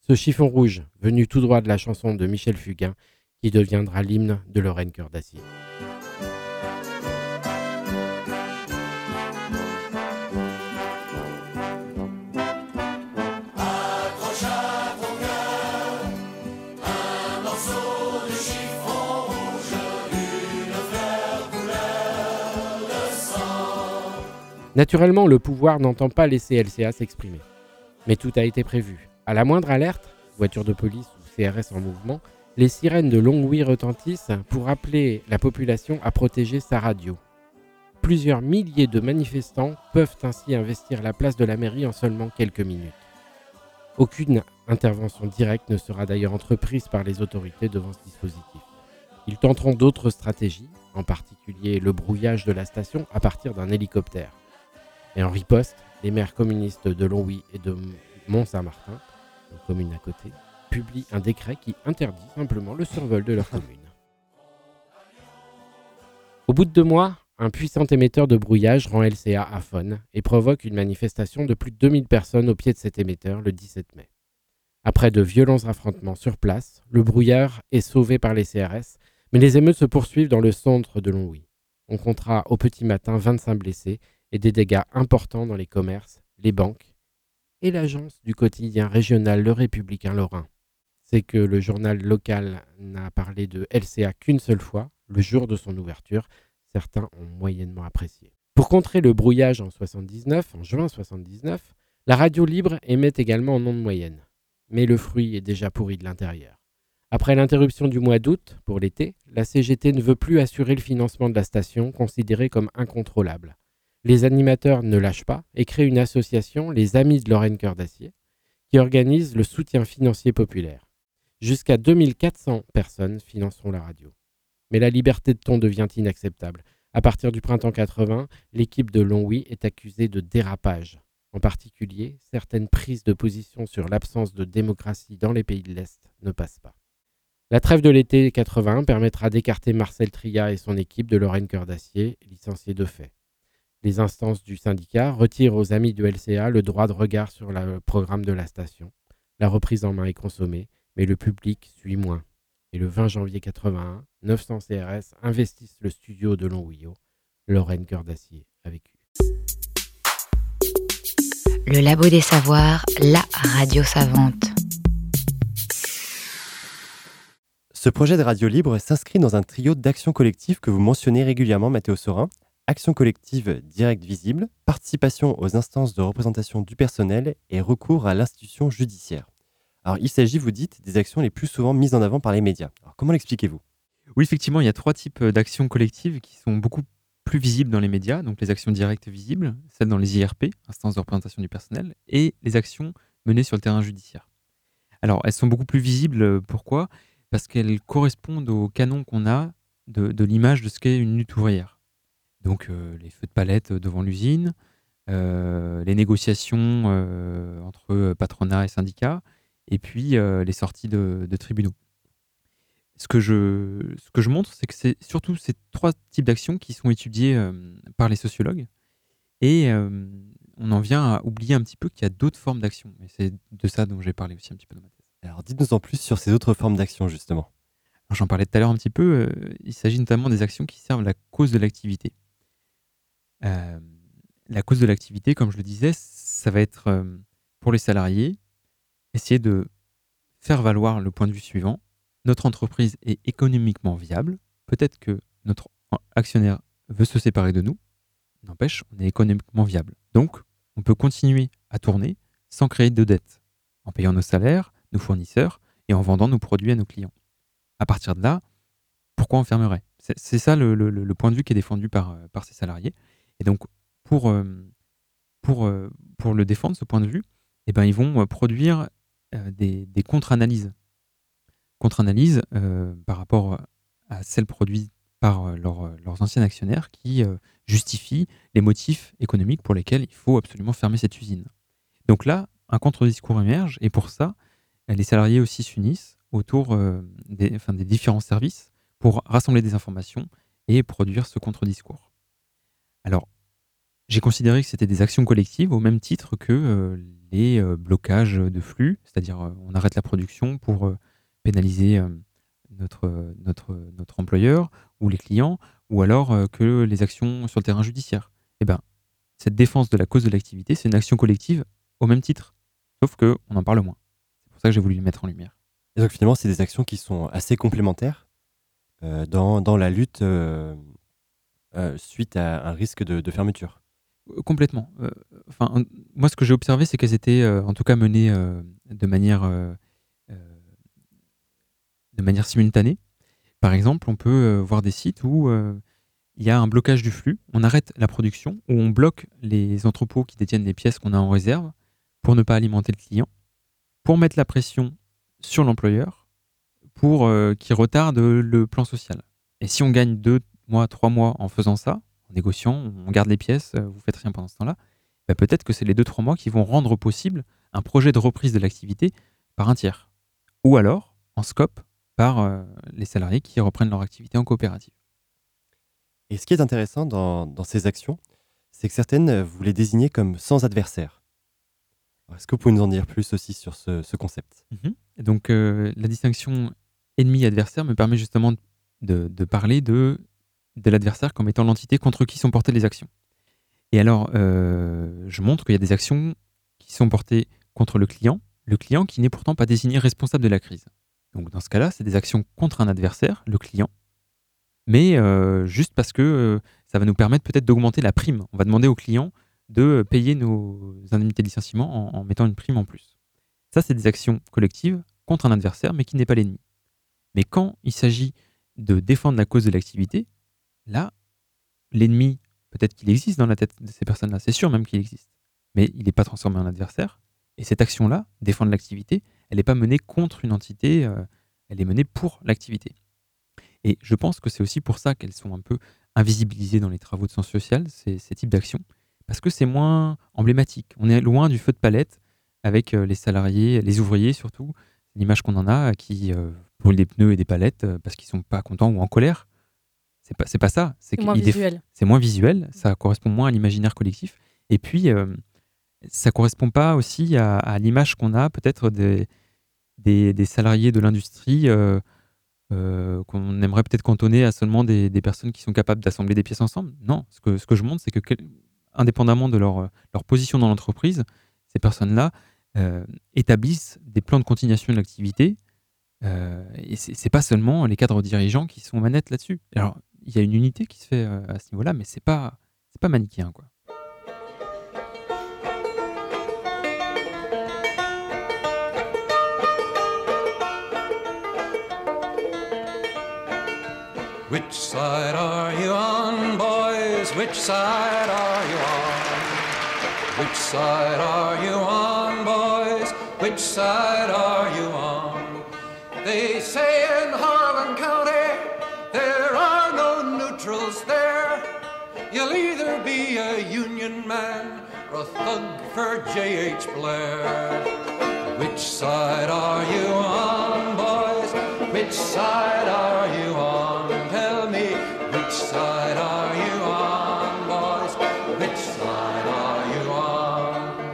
Ce chiffon rouge, venu tout droit de la chanson de Michel Fugain, qui deviendra l'hymne de Lorraine Cœur d'Acier. Naturellement, le pouvoir n'entend pas laisser LCA s'exprimer. Mais tout a été prévu. À la moindre alerte, voiture de police ou CRS en mouvement, les sirènes de Longwy retentissent pour appeler la population à protéger sa radio. Plusieurs milliers de manifestants peuvent ainsi investir la place de la mairie en seulement quelques minutes. Aucune intervention directe ne sera d'ailleurs entreprise par les autorités devant ce dispositif. Ils tenteront d'autres stratégies, en particulier le brouillage de la station à partir d'un hélicoptère. Et en riposte, les maires communistes de Longwy et de Mont-Saint-Martin, une commune à côté, publient un décret qui interdit simplement le survol de leur commune. Au bout de deux mois, un puissant émetteur de brouillage rend LCA aphone et provoque une manifestation de plus de 2000 personnes au pied de cet émetteur le 17 mai. Après de violents affrontements sur place, le brouillard est sauvé par les CRS, mais les émeutes se poursuivent dans le centre de Longwy. On comptera au petit matin 25 blessés et des dégâts importants dans les commerces, les banques et l'agence du quotidien régional Le Républicain Lorrain. C'est que le journal local n'a parlé de LCA qu'une seule fois, le jour de son ouverture. Certains ont moyennement apprécié. Pour contrer le brouillage en 79, en juin 79, la radio libre émet également en ondes moyennes. Mais le fruit est déjà pourri de l'intérieur. Après l'interruption du mois d'août, pour l'été, la CGT ne veut plus assurer le financement de la station, considérée comme incontrôlable les animateurs ne lâchent pas et créent une association, les Amis de Lorraine Cœur d'Acier, qui organise le soutien financier populaire. Jusqu'à 2400 personnes financeront la radio. Mais la liberté de ton devient inacceptable. À partir du printemps 80, l'équipe de Longwy est accusée de dérapage. En particulier, certaines prises de position sur l'absence de démocratie dans les pays de l'Est ne passent pas. La trêve de l'été 80 permettra d'écarter Marcel Tria et son équipe de Lorraine Cœur d'Acier, licenciés de fait. Les instances du syndicat retirent aux amis de LCA le droit de regard sur le programme de la station. La reprise en main est consommée, mais le public suit moins. Et le 20 janvier 81, 900 CRS investissent le studio de Longwio. Lorraine Cœur d'Acier a vécu. Le Labo des Savoirs, la radio savante. Ce projet de radio libre s'inscrit dans un trio d'actions collectives que vous mentionnez régulièrement, Mathéo Sorin. Action collective directe visible, participation aux instances de représentation du personnel et recours à l'institution judiciaire. Alors, il s'agit, vous dites, des actions les plus souvent mises en avant par les médias. Alors, comment l'expliquez-vous? Oui, effectivement, il y a trois types d'actions collectives qui sont beaucoup plus visibles dans les médias, donc les actions directes visibles, celles dans les IRP, instances de représentation du personnel, et les actions menées sur le terrain judiciaire. Alors, elles sont beaucoup plus visibles, pourquoi? Parce qu'elles correspondent au canon qu'on a de, l'image de ce qu'est une lutte ouvrière. Donc euh, les feux de palette devant l'usine, euh, les négociations euh, entre patronat et syndicats, et puis les sorties de, tribunaux. Ce que je, ce que je montre, c'est que c'est surtout ces trois types d'actions qui sont étudiées par les sociologues, et on en vient à oublier un petit peu qu'il y a d'autres formes d'actions. Et c'est de ça dont j'ai parlé aussi un petit peu dans ma alors dites-nous en plus sur ces autres formes d'action justement. J'en parlais tout à l'heure un petit peu, euh, il s'agit notamment des actions qui servent la cause de l'activité. Euh, la cause de l'activité, comme je le disais, ça va être euh, pour les salariés, essayer de faire valoir le point de vue suivant. Notre entreprise est économiquement viable. Peut-être que notre actionnaire veut se séparer de nous. N'empêche, on est économiquement viable. Donc, on peut continuer à tourner sans créer de dettes, en payant nos salaires, nos fournisseurs et en vendant nos produits à nos clients. À partir de là, pourquoi on fermerait? C'est ça le, point de vue qui est défendu par, euh, par ces salariés. Et donc, pour, euh, pour, euh, pour le défendre, ce point de vue, eh ben, ils vont produire des, des contre-analyses. Contre-analyses par rapport à celles produites par leurs anciens actionnaires qui justifient les motifs économiques pour lesquels il faut absolument fermer cette usine. Donc là, un contre-discours émerge et pour ça, les salariés aussi s'unissent autour euh, des, des, différents services pour rassembler des informations et produire ce contre-discours. Alors, j'ai considéré que c'était des actions collectives au même titre que euh, les euh, blocages de flux, c'est-à-dire on arrête la production pour pénaliser notre, employeur ou les clients, ou alors que les actions sur le terrain judiciaire. Eh ben, cette défense de la cause de l'activité, c'est une action collective au même titre, sauf qu'on en parle moins pour ça que j'ai voulu le mettre en lumière. Et donc finalement, c'est des actions qui sont assez complémentaires euh, dans, la lutte euh, euh, suite à un risque de, fermeture. Complètement. enfin, moi, ce que j'ai observé, c'est qu'elles étaient en tout cas menées de manière de manière simultanée. Par exemple, on peut voir des sites où il y a un blocage du flux, on arrête la production, ou on bloque les entrepôts qui détiennent les pièces qu'on a en réserve pour ne pas alimenter le client pour mettre la pression sur l'employeur pour euh, qu'il retarde le plan social. Et si on gagne deux mois, trois mois en faisant ça, en négociant, on garde les pièces, euh, vous faites rien pendant ce temps-là, bah, peut-être que c'est les deux, trois mois qui vont rendre possible un projet de reprise de l'activité par un tiers. Ou alors, en scope, par euh, les salariés qui reprennent leur activité en coopérative. Et ce qui est intéressant dans, dans ces actions, c'est que certaines, vous les désignez comme sans adversaire. Est-ce que vous pouvez nous en dire plus aussi sur ce, concept? Mhm. Donc, euh, la distinction ennemi-adversaire me permet justement de, parler de, de l'adversaire comme étant l'entité contre qui sont portées les actions. Et alors, euh, je montre qu'il y a des actions qui sont portées contre le client, le client qui n'est pourtant pas désigné responsable de la crise. Donc, dans ce cas-là, c'est des actions contre un adversaire, le client, mais euh, juste parce que ça va nous permettre peut-être d'augmenter la prime. On va demander au client de payer nos indemnités de licenciement en, mettant une prime en plus. Ça, c'est des actions collectives contre un adversaire, mais qui n'est pas l'ennemi. Mais quand il s'agit de défendre la cause de l'activité, là, l'ennemi, peut-être qu'il existe dans la tête de ces personnes-là, c'est sûr même qu'il existe, mais il n'est pas transformé en adversaire. Et cette action-là, défendre l'activité, elle n'est pas menée contre une entité, euh, elle est menée pour l'activité. Et je pense que c'est aussi pour ça qu'elles sont un peu invisibilisées dans les travaux de sciences sociales, ces, types d'actions, parce que c'est moins emblématique. On est loin du feu de palette avec euh, les salariés, les ouvriers surtout, l'image qu'on en a, qui euh, brûlent des pneus et des palettes parce qu'ils sont pas contents ou en colère. C'est pas, pas ça. C'est moins visuel. c'est moins visuel, ça correspond moins à l'imaginaire collectif. Et puis, euh, ça correspond pas aussi à, à l'image qu'on a peut-être des, des, des salariés de l'industrie euh, euh, qu'on aimerait peut-être cantonner à seulement des, des personnes qui sont capables d'assembler des pièces ensemble. Non, ce que, ce que je montre, c'est que, quel- indépendamment de leur, leur position dans l'entreprise, ces personnes-là euh, établissent des plans de continuation de l'activité. euh, et c'est pas seulement les cadres dirigeants qui sont manettes là-dessus. Alors, il y a une unité qui se fait euh, à ce niveau-là, mais c'est pas, c'est pas manichéen, quoi. Which side are you on, boys? Which side are you on? Which side are you on, boys? Which side are you on? They say in Harlan County You'll either be a Union man or a thug for J.H. Blair. Which side are you on, boys? Which side are you on? Tell me, which side are you on, boys? Which side are you on?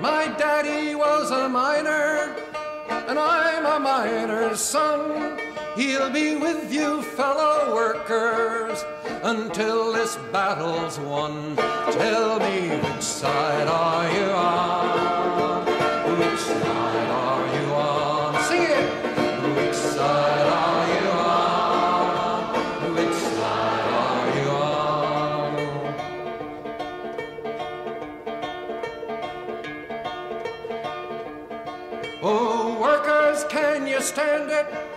My daddy was a miner, and I'm a miner's son. He'll be with you, fellow workers, until this battle's won. Tell me, which side are you on? Which side are you on? Sing it! Which side are you on? Which side are you on? Oh, workers, can you stand it?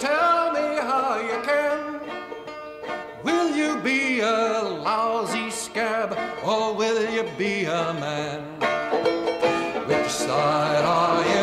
Tell me how you can. Will you be a lousy scab or will you be a man? Which side are you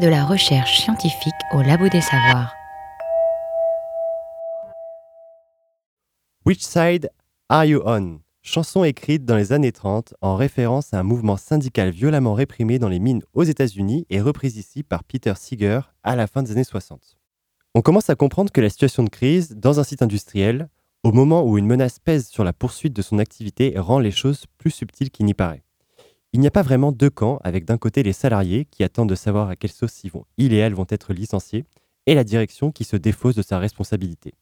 De la recherche scientifique au Labo des Savoirs. Which Side Are You On? Chanson écrite dans les années 30 en référence à un mouvement syndical violemment réprimé dans les mines aux États-Unis et reprise ici par Peter Seeger à la fin des années 60. On commence à comprendre que la situation de crise dans un site industriel, au moment où une menace pèse sur la poursuite de son activité, rend les choses plus subtiles qu'il n'y paraît. Il n'y a pas vraiment deux camps, avec d'un côté les salariés qui attendent de savoir à quelle sauce ils vont, ils et elles vont être licenciés, et la direction qui se défausse de sa responsabilité.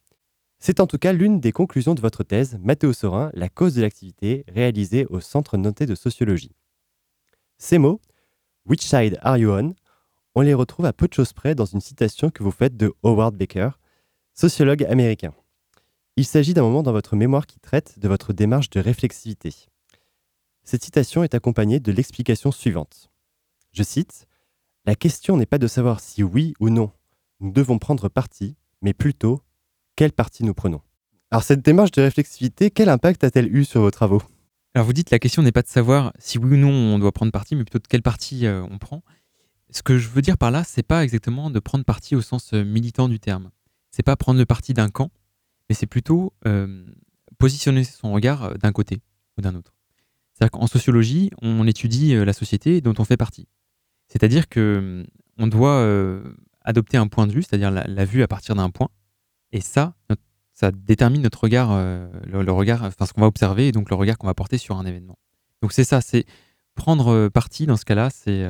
C'est en tout cas l'une des conclusions de votre thèse, Mathéo Sorin, La cause de l'activité, réalisée au Centre noté de sociologie. Ces mots, Which side are you on? on les retrouve à peu de choses près dans une citation que vous faites de Howard Baker, sociologue américain. Il s'agit d'un moment dans votre mémoire qui traite de votre démarche de réflexivité. Cette citation est accompagnée de l'explication suivante. Je cite La question n'est pas de savoir si oui ou non nous devons prendre parti, mais plutôt quel parti nous prenons. Alors cette démarche de réflexivité, quel impact a-t-elle eu sur vos travaux? Alors vous dites la question n'est pas de savoir si oui ou non on doit prendre parti, mais plutôt de quel parti euh, on prend. Ce que je veux dire par là, c'est pas exactement de prendre parti au sens euh, militant du terme. C'est pas prendre le parti d'un camp, mais c'est plutôt euh, positionner son regard euh, d'un côté ou d'un autre. C'est-à-dire qu'en sociologie, on étudie euh, la société dont on fait partie. C'est-à-dire que hum, on doit euh, adopter un point de vue, c'est-à-dire la, vue à partir d'un point, et ça, ça détermine notre regard, euh, le, regard, enfin ce qu'on va observer, et donc le regard qu'on va porter sur un événement. Donc c'est ça, c'est prendre parti dans ce cas-là, c'est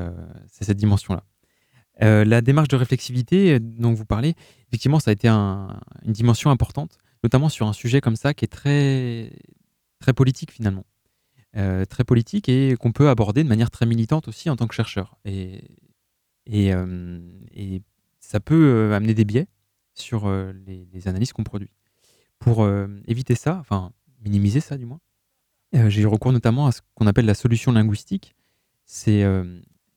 cette dimension-là. La démarche de réflexivité dont vous parlez, effectivement, ça a été un- une dimension importante, notamment sur un sujet comme ça qui est très, très politique finalement. Euh, très politique et qu'on peut aborder de manière très militante aussi en tant que chercheur. Et, et, euh, ça peut euh, amener des biais sur les, les analyses qu'on produit. Pour éviter ça, enfin minimiser ça du moins, j'ai eu recours notamment à ce qu'on appelle la solution linguistique. C'est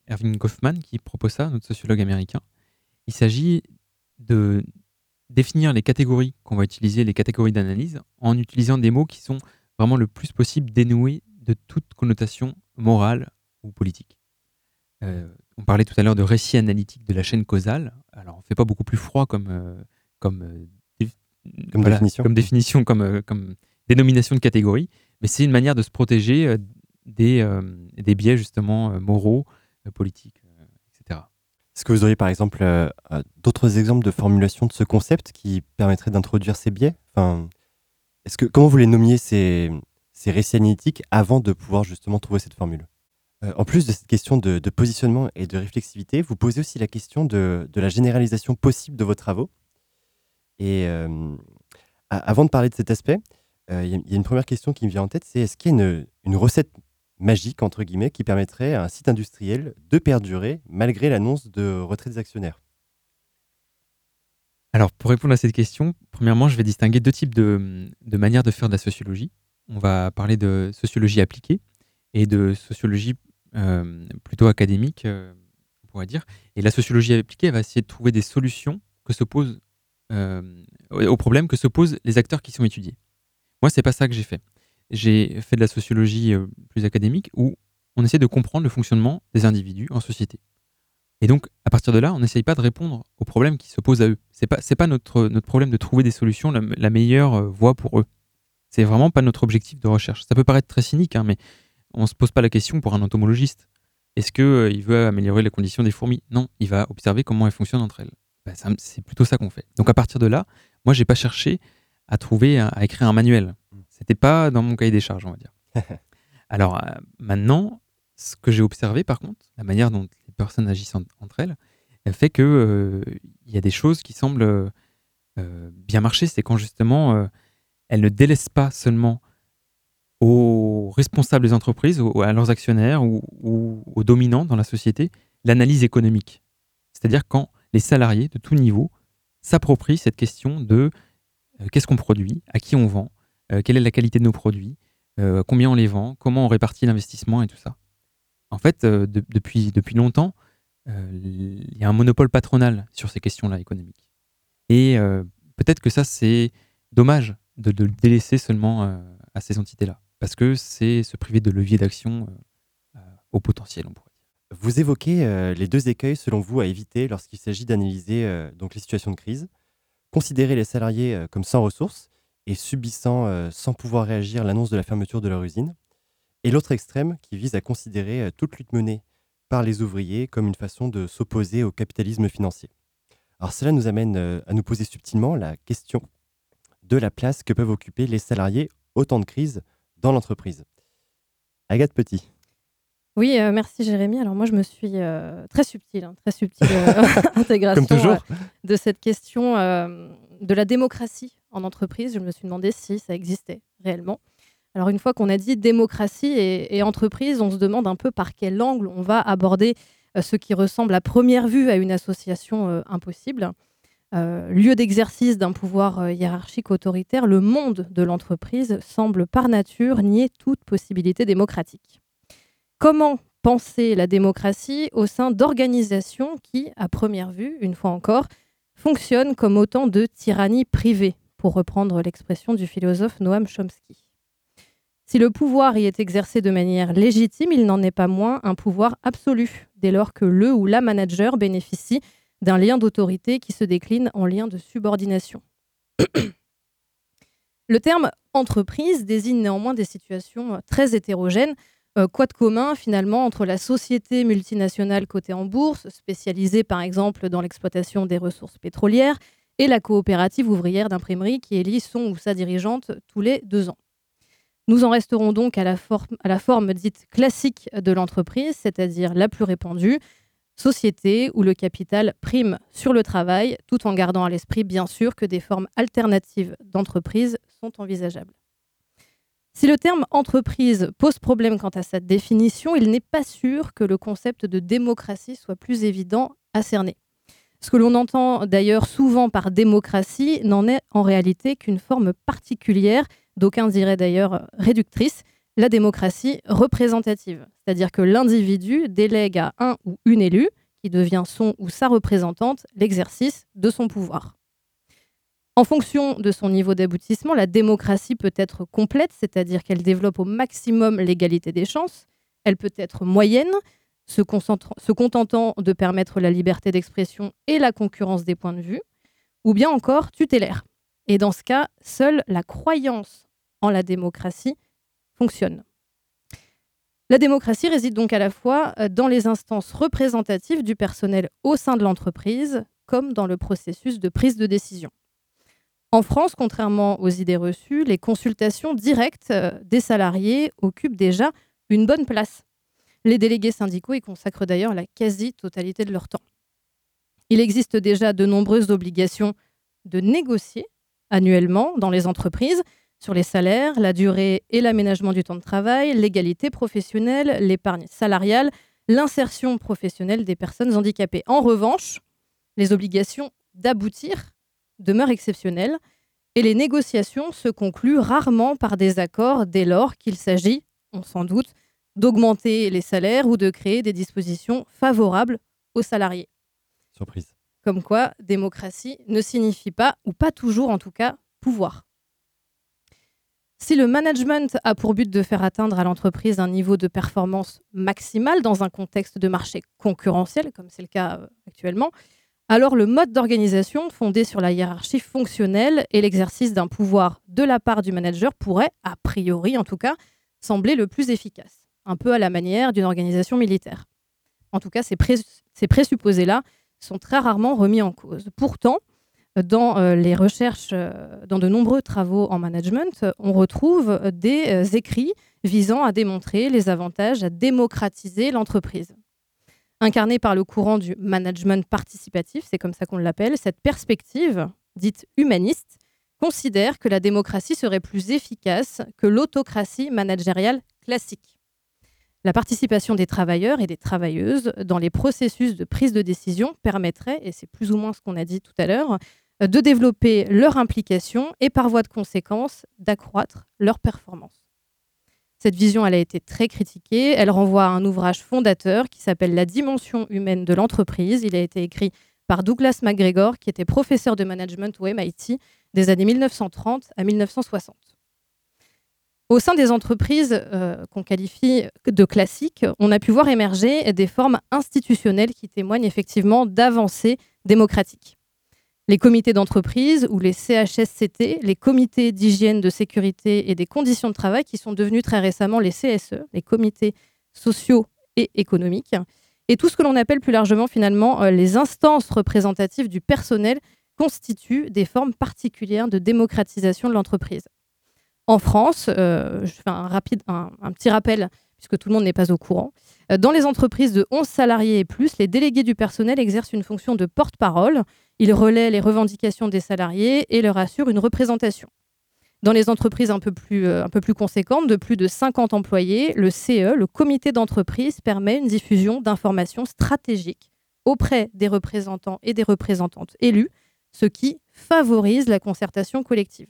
Erving Goffman qui propose ça, notre sociologue américain. Il s'agit de définir les catégories qu'on va utiliser, les catégories d'analyse, en utilisant des mots qui sont vraiment le plus possible dénoués de toute connotation morale ou politique. Euh, on parlait tout à l'heure de récit analytique de la chaîne causale. Alors, on ne fait pas beaucoup plus froid comme, euh, comme, euh, Comme définition. comme définition, comme, comme dénomination de catégorie, mais c'est une manière de se protéger des, des biais justement moraux, politiques, etc. Est-ce que vous auriez par exemple d'autres exemples de formulation de ce concept qui permettraient d'introduire ces biais? Enfin, est-ce que, Comment vous les nommiez ces, ces récits analytiques avant de pouvoir justement trouver cette formule Euh, En plus de cette question de, positionnement et de réflexivité, vous posez aussi la question de, la généralisation possible de vos travaux. Et euh, avant de parler de cet aspect, euh, il y, a- une première question qui me vient en tête, c'est est-ce qu'il y a une, recette magique, entre guillemets, qui permettrait à un site industriel de perdurer malgré l'annonce de retrait des actionnaires? Alors, pour répondre à cette question, premièrement, je vais distinguer deux types de manières de faire de la sociologie. On va parler de sociologie appliquée et de sociologie euh, plutôt académique, euh, on pourrait dire. Et la sociologie appliquée, va essayer de trouver des solutions que se posent euh, aux problèmes que se posent les acteurs qui sont étudiés. Moi, c'est pas ça que j'ai fait. J'ai fait de la sociologie plus académique où on essaie de comprendre le fonctionnement des individus en société. Et donc, à partir de là, on n'essaye pas de répondre aux problèmes qui se posent à eux. C'est pas, pas notre, problème de trouver des solutions, la, meilleure voie pour eux. C'est vraiment pas notre objectif de recherche. Ça peut paraître très cynique, hein, mais on se pose pas la question pour un entomologiste. Est-ce que euh, il veut améliorer les conditions des fourmis? Non, il va observer comment elles fonctionnent entre elles. Bah, c'est plutôt ça qu'on fait. Donc à partir de là, moi, j'ai pas cherché à trouver, à, à écrire un manuel. C'était pas dans mon cahier des charges, on va dire. Alors euh, maintenant, ce que j'ai observé, par contre, la manière dont les personnes agissent en- entre elles, elle fait que euh, il y a des choses qui semblent euh, euh, bien marcher. C'est quand justement elles ne délaissent pas seulement aux responsables des entreprises, à leurs actionnaires ou, aux dominants dans la société, l'analyse économique. C'est-à-dire quand les salariés de tout niveau s'approprient cette question de euh, qu'est-ce qu'on produit, à qui on vend, euh, quelle est la qualité de nos produits, euh, combien on les vend, comment on répartit l'investissement et tout ça. En fait, de- depuis, depuis longtemps, il y a un monopole patronal sur ces questions-là économiques. Et peut-être que ça, c'est dommage de, le délaisser seulement euh, à ces entités-là, parce que c'est se priver de levier d'action euh, euh, au potentiel, on pourrait dire. Vous évoquez les deux écueils, selon vous, à éviter lorsqu'il s'agit d'analyser donc les situations de crise. Considérer les salariés comme sans ressources et subissant sans pouvoir réagir l'annonce de la fermeture de leur usine. Et l'autre extrême qui vise à considérer toute lutte menée par les ouvriers comme une façon de s'opposer au capitalisme financier. Alors cela nous amène à nous poser subtilement la question de la place que peuvent occuper les salariés au temps de crise dans l'entreprise. Agathe Petit. Oui, euh, merci Jérémy. Alors moi, je me suis euh, très subtile, hein, très subtile euh, intégration Comme toujours. de cette question de la démocratie en entreprise. Je me suis demandé si ça existait réellement. Alors une fois qu'on a dit démocratie et, et entreprise, on se demande un peu par quel angle on va aborder ce qui ressemble à première vue à une association impossible. Euh, lieu d'exercice d'un pouvoir euh, hiérarchique autoritaire, le monde de l'entreprise semble par nature nier toute possibilité démocratique. Comment penser la démocratie au sein d'organisations qui, à première vue, une fois encore, fonctionnent comme autant de tyrannies privées, pour reprendre l'expression du philosophe Noam Chomsky Si le pouvoir y est exercé de manière légitime, il n'en est pas moins un pouvoir absolu, dès lors que le ou la manager bénéficie d'un lien d'autorité qui se décline en lien de subordination. Le terme entreprise désigne néanmoins des situations très hétérogènes Euh, quoi de commun finalement entre la société multinationale cotée en bourse, spécialisée par exemple dans l'exploitation des ressources pétrolières, et la coopérative ouvrière d'imprimerie qui élit son ou sa dirigeante tous les deux ans Nous en resterons donc à la forme dite classique de l'entreprise, c'est-à-dire la plus répandue, société où le capital prime sur le travail, tout en gardant à l'esprit bien sûr que des formes alternatives d'entreprise sont envisageables. Si le terme entreprise pose problème quant à sa définition, il n'est pas sûr que le concept de démocratie soit plus évident à cerner. Ce que l'on entend d'ailleurs souvent par démocratie n'en est en réalité qu'une forme particulière, d'aucuns diraient d'ailleurs réductrice, la démocratie représentative. C'est-à-dire que l'individu délègue à un ou une élue, qui devient son ou sa représentante, l'exercice de son pouvoir. En fonction de son niveau d'aboutissement, la démocratie peut être complète, c'est-à-dire qu'elle développe au maximum l'égalité des chances. Elle peut être moyenne, se, contentant de permettre la liberté d'expression et la concurrence des points de vue, ou bien encore tutélaire. Et dans ce cas, seule la croyance en la démocratie La démocratie réside donc à la fois dans les instances représentatives du personnel au sein de l'entreprise, comme dans le processus de prise de décision. En France, contrairement aux idées reçues, les consultations directes euh, des salariés occupent déjà une bonne place. Les délégués syndicaux y consacrent d'ailleurs la quasi-totalité de leur temps. Il existe déjà de nombreuses obligations de négocier annuellement dans les entreprises sur les salaires, la durée et l'aménagement du temps de travail, l'égalité professionnelle, l'épargne salariale, l'insertion professionnelle des personnes handicapées. En revanche, les obligations d'aboutir demeure exceptionnelle et les négociations se concluent rarement par des accords dès lors qu'il s'agit, on s'en doute, d'augmenter les salaires ou de créer des dispositions favorables aux salariés. Surprise. Comme quoi, démocratie ne signifie pas, ou pas toujours en tout cas, pouvoir. Si le management a pour but de faire atteindre à l'entreprise un niveau de performance maximal dans un contexte de marché concurrentiel, comme c'est le cas euh, actuellement, alors le mode d'organisation fondé sur la hiérarchie fonctionnelle et l'exercice d'un pouvoir de la part du manager pourrait, a priori en tout cas, sembler le plus efficace, un peu à la manière d'une organisation militaire. En tout cas, ces, présupposés-là sont très rarement remis en cause. Pourtant, dans euh, les recherches, euh, dans de nombreux travaux en management, on retrouve des euh, écrits visant à démontrer les avantages à démocratiser l'entreprise incarnée par le courant du management participatif, c'est comme ça qu'on l'appelle, cette perspective, dite humaniste, considère que la démocratie serait plus efficace que l'autocratie managériale classique. La participation des travailleurs et des travailleuses dans les processus de prise de décision permettrait, et c'est plus ou moins ce qu'on a dit tout à l'heure, de développer leur implication et par voie de conséquence d'accroître leur performance. Cette vision, a été très critiquée. Elle renvoie à un ouvrage fondateur qui s'appelle La dimension humaine de l'entreprise. Il a été écrit par Douglas McGregor, qui était professeur de management au MIT des années 1930 à 1960. Au sein des entreprises euh, qu'on qualifie de classiques, on a pu voir émerger des formes institutionnelles qui témoignent effectivement d'avancées démocratiques les comités d'entreprise ou les CHSCT, les comités d'hygiène, de sécurité et des conditions de travail qui sont devenus très récemment les CSE, les comités sociaux et économiques, et tout ce que l'on appelle plus largement finalement euh, les instances représentatives du personnel constituent des formes particulières de démocratisation de l'entreprise. En France, euh, je fais un, rapide, un, petit rappel puisque tout le monde n'est pas au courant. Euh, dans les entreprises de 11 salariés et plus, les délégués du personnel exercent une fonction de porte-parole il relaie les revendications des salariés et leur assure une représentation. Dans les entreprises un peu plus, euh, un peu plus conséquentes, de plus de 50 employés, le CE, le comité d'entreprise, permet une diffusion d'informations stratégiques auprès des représentants et des représentantes élus, ce qui favorise la concertation collective.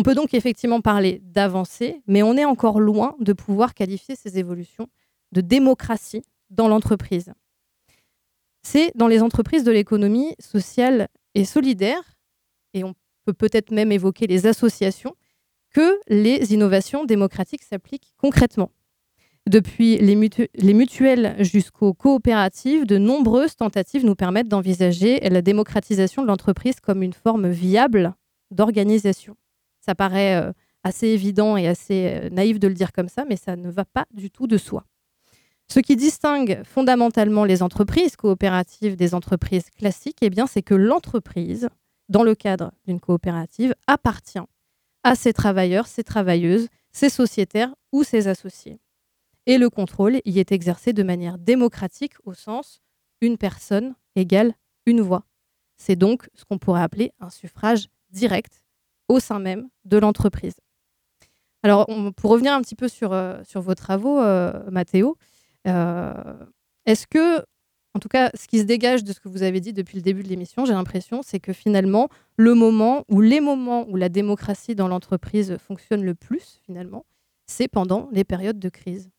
On peut donc effectivement parler d'avancée, mais on est encore loin de pouvoir qualifier ces évolutions de démocratie dans l'entreprise c'est dans les entreprises de l'économie sociale et solidaire, et on peut peut-être même évoquer les associations, que les innovations démocratiques s'appliquent concrètement. Depuis les, mutuelles jusqu'aux coopératives, de nombreuses tentatives nous permettent d'envisager la démocratisation de l'entreprise comme une forme viable d'organisation. Ça paraît euh, assez évident et assez euh, naïf de le dire comme ça, mais ça ne va pas du tout de soi. Ce qui distingue fondamentalement les entreprises coopératives des entreprises classiques, eh c'est que l'entreprise, dans le cadre d'une coopérative, appartient à ses travailleurs, ses travailleuses, ses sociétaires ou ses associés. Et le contrôle y est exercé de manière démocratique au sens une personne égale une voix. C'est donc ce qu'on pourrait appeler un suffrage direct au sein même de l'entreprise. Alors, pour revenir un petit peu sur, euh, vos travaux, euh, Mathéo, euh, est-ce que, en tout cas, ce qui se dégage de ce que vous avez dit depuis le début de l'émission, j'ai l'impression, c'est que finalement, le moment ou les moments où la démocratie dans l'entreprise fonctionne le plus, finalement, c'est pendant les périodes de crise.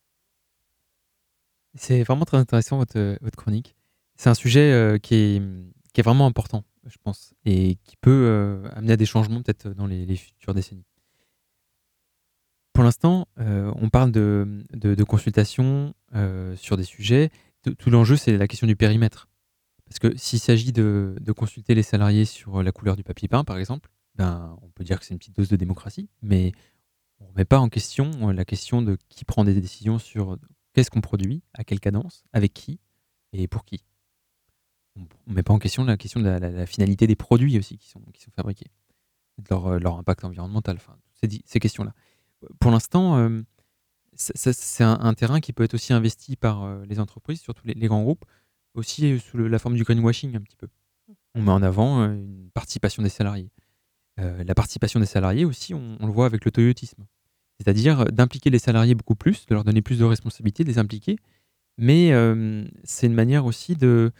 C'est vraiment très intéressant votre, chronique. C'est un sujet qui, est, qui est vraiment important, je pense, et qui peut euh, amener à des changements peut-être dans les, futures décennies. Pour l'instant, euh, on parle de, de, euh, sur des sujets. Tout, l'enjeu, c'est la question du périmètre. Parce que s'il s'agit de, consulter les salariés sur la couleur du papier peint, par exemple, ben, on peut dire que c'est une petite dose de démocratie, mais on ne remet pas en question la question de qui prend des décisions sur qu'est-ce qu'on produit, à quelle cadence, avec qui et pour qui. On ne met pas en question la question de la, finalité des produits aussi qui sont, qui sont fabriqués, de leur, euh, impact environnemental, enfin, ces, questions-là. Pour l'instant, euh, c'est un, terrain qui peut être aussi investi par euh, les entreprises, surtout les, grands groupes, aussi sous la forme du greenwashing un petit peu. On met en avant une participation des salariés. La participation des salariés aussi, on, on le voit avec le toyotisme. C'est-à-dire d'impliquer les salariés beaucoup plus, de leur donner plus de responsabilités, de les impliquer. Mais c'est une manière aussi de.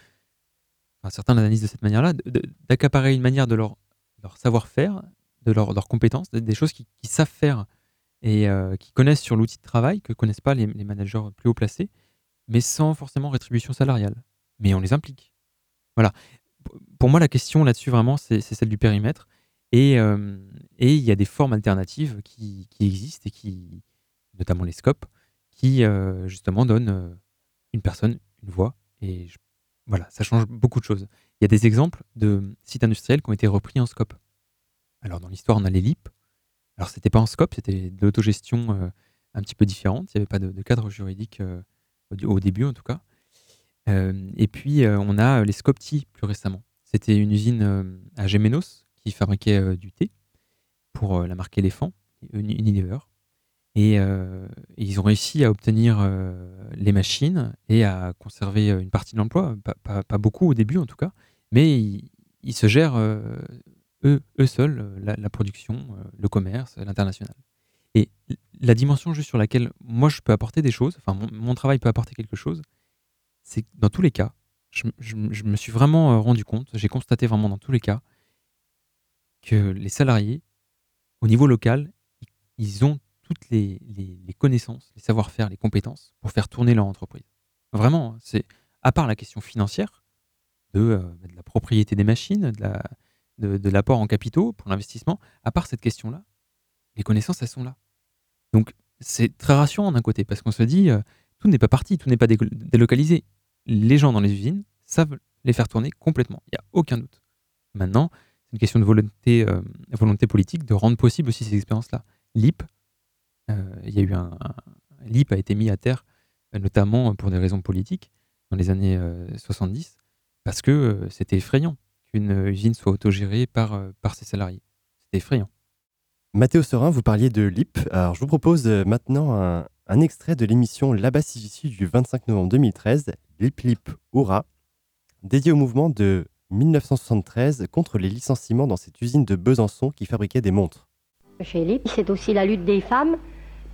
Certains l'analysent de cette manière-là, d'accaparer une manière de leur, savoir-faire, de leur- leurs compétences, des- choses qu'ils qu'ils savent faire et euh, qui connaissent sur l'outil de travail, que connaissent pas les, managers plus haut placés, mais sans forcément rétribution salariale. Mais on les implique. Voilà. Pour moi, la question là-dessus, vraiment, c'est celle du périmètre. Et euh, et il y a des formes alternatives qui, qui existent et qui, notamment les scopes, qui euh, justement donnent euh, une personne une voix. Et je- voilà, ça change beaucoup de choses. Il y a des exemples de sites industriels qui ont été repris en scope. Alors, dans l'histoire, on a les LIP. Alors, c'était pas en scope, c'était de l'autogestion euh, un petit peu différente. Il n'y avait pas de, cadre juridique euh, au, début, en tout cas. Euh, et puis, on a les Scopti plus récemment. C'était une usine à Gémenos qui fabriquait du thé pour la marque Elephant, Uni- Unilever. Et, euh, et ils ont réussi à obtenir euh, les machines et à conserver euh, une partie de l'emploi, pas, beaucoup au début en tout cas, mais ils, se gèrent eux, seuls la, production, le commerce, l'international. Et la dimension juste sur laquelle moi je peux apporter des choses, enfin mon, travail peut apporter quelque chose, c'est que dans tous les cas, je, me suis vraiment rendu compte, j'ai constaté vraiment dans tous les cas que les salariés, au niveau local, ils ont toutes les, connaissances, les savoir-faire, les compétences pour faire tourner leur entreprise. Vraiment, hein, c'est à part la question financière, de, euh, de la propriété des machines, de la- de, de l'apport en capitaux pour l'investissement, à part cette question-là, les connaissances, elles sont là. Donc, c'est très rassurant d'un côté, parce qu'on se dit, euh, tout n'est pas parti, tout n'est pas délocalisé. Les gens dans les usines savent les faire tourner complètement, il n'y a aucun doute. Maintenant, c'est une question de volonté, euh, volonté politique de rendre possible aussi ces expériences-là. LIP, il y a eu un, LIP a été mis à terre, euh, notamment pour des raisons politiques, dans les années euh, 70, parce que euh, c'était effrayant qu'une euh, usine soit autogérée par, euh, par ses salariés. C'était effrayant. Mathéo Serin, vous parliez de LIP. Alors, je vous propose euh, maintenant un, un extrait de l'émission Là-bas Sissi du 25 novembre 2013, LIP LIP Oura, dédié au mouvement de 1973 contre les licenciements dans cette usine de Besançon qui fabriquait des montres. Chez c'est aussi la lutte des femmes,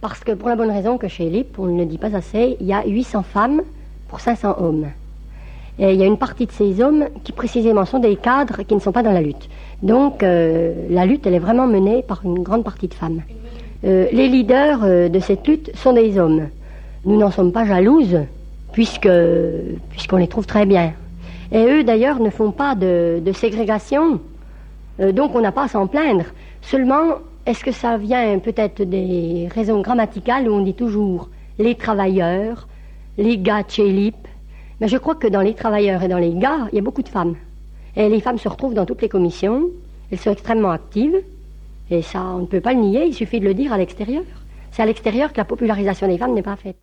parce que pour la bonne raison que chez LIP, on ne le dit pas assez, il y a 800 femmes pour 500 hommes. Et il y a une partie de ces hommes qui précisément sont des cadres qui ne sont pas dans la lutte. Donc euh, la lutte, elle est vraiment menée par une grande partie de femmes. Euh, les leaders euh, de cette lutte sont des hommes. Nous n'en sommes pas jalouses, puisque puisqu'on les trouve très bien. Et eux, d'ailleurs, ne font pas de, de ségrégation, donc on n'a pas à s'en plaindre. Seulement, est-ce que ça vient peut-être des raisons grammaticales où on dit toujours les travailleurs, les gars chez Mais je crois que dans les travailleurs et dans les gars, il y a beaucoup de femmes. Et les femmes se retrouvent dans toutes les commissions, elles sont extrêmement actives, Et ça, on ne peut pas le nier, il suffit de le dire à l'extérieur. C'est à l'extérieur que la popularisation des femmes n'est pas faite.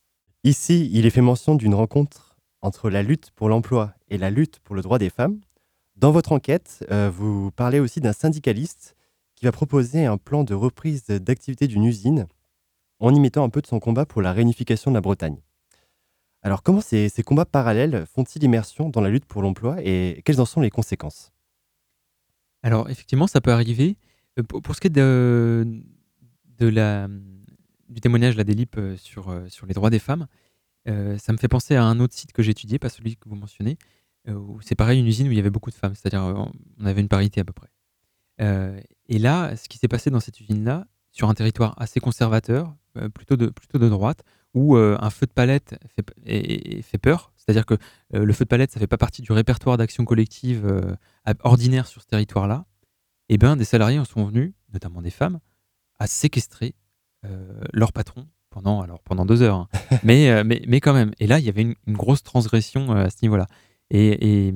Ici, il est fait mention d'une rencontre entre la lutte pour l'emploi et la lutte pour le droit des femmes. Dans votre enquête, euh, vous parlez aussi d'un syndicaliste qui va proposer un plan de reprise d'activité d'une usine en y mettant un peu de son combat pour la réunification de la Bretagne. Alors comment ces, combats parallèles font-ils immersion dans la lutte pour l'emploi et quelles en sont les conséquences? Alors effectivement, ça peut arriver. Euh, Pour, ce qui est de, de la, du euh, sur, euh, sur les droits des femmes, ça me fait penser à un autre site que j'ai étudié, pas celui que vous mentionnez, où c'est pareil, une usine où il y avait beaucoup de femmes, c'est-à-dire on avait une parité à peu près. Euh, et là, ce qui s'est passé dans cette usine-là, sur un territoire assez conservateur, euh, plutôt, de, plutôt de droite, où euh, un feu de palette fait, p- et- et fait peur, c'est-à-dire que le feu de palette, ça fait pas partie du répertoire d'action collective ordinaire sur ce territoire-là, et bien des salariés en sont venus, notamment des femmes, à séquestrer euh, leur patron pendant, alors, pendant deux heures. hein. mais, euh, mais, mais quand même. Et là, il y avait une, une grosse transgression euh, à ce niveau-là. Et, et,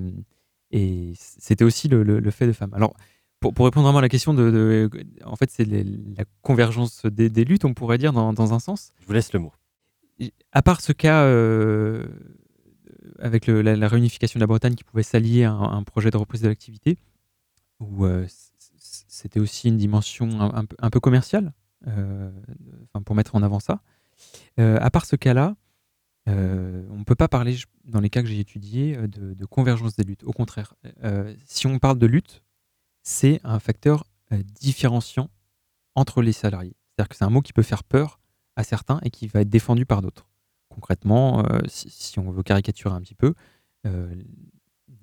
et c'était aussi le, le- le fait de femmes. Alors, pour, pour répondre vraiment à la question de. de- en fait, c'est la convergence des, des luttes, on pourrait dire, dans, dans un sens. Je vous laisse le mot. À part ce cas euh, avec le- la, la réunification de la Bretagne qui pouvait s'allier à, un- un projet de reprise de l'activité, où euh, c'était aussi une dimension un, un peu- un peu commerciale, euh, pour mettre en avant ça. À part ce cas-là, euh, on ne peut pas parler, dans les cas que j'ai étudiés, de, de convergence des luttes. Au contraire, euh, si on parle de lutte, c'est un facteur euh, différenciant entre les salariés. C'est-à-dire que c'est un mot qui peut faire peur à certains et qui va être défendu par d'autres. Concrètement, euh, si, on veut caricaturer un petit peu, euh,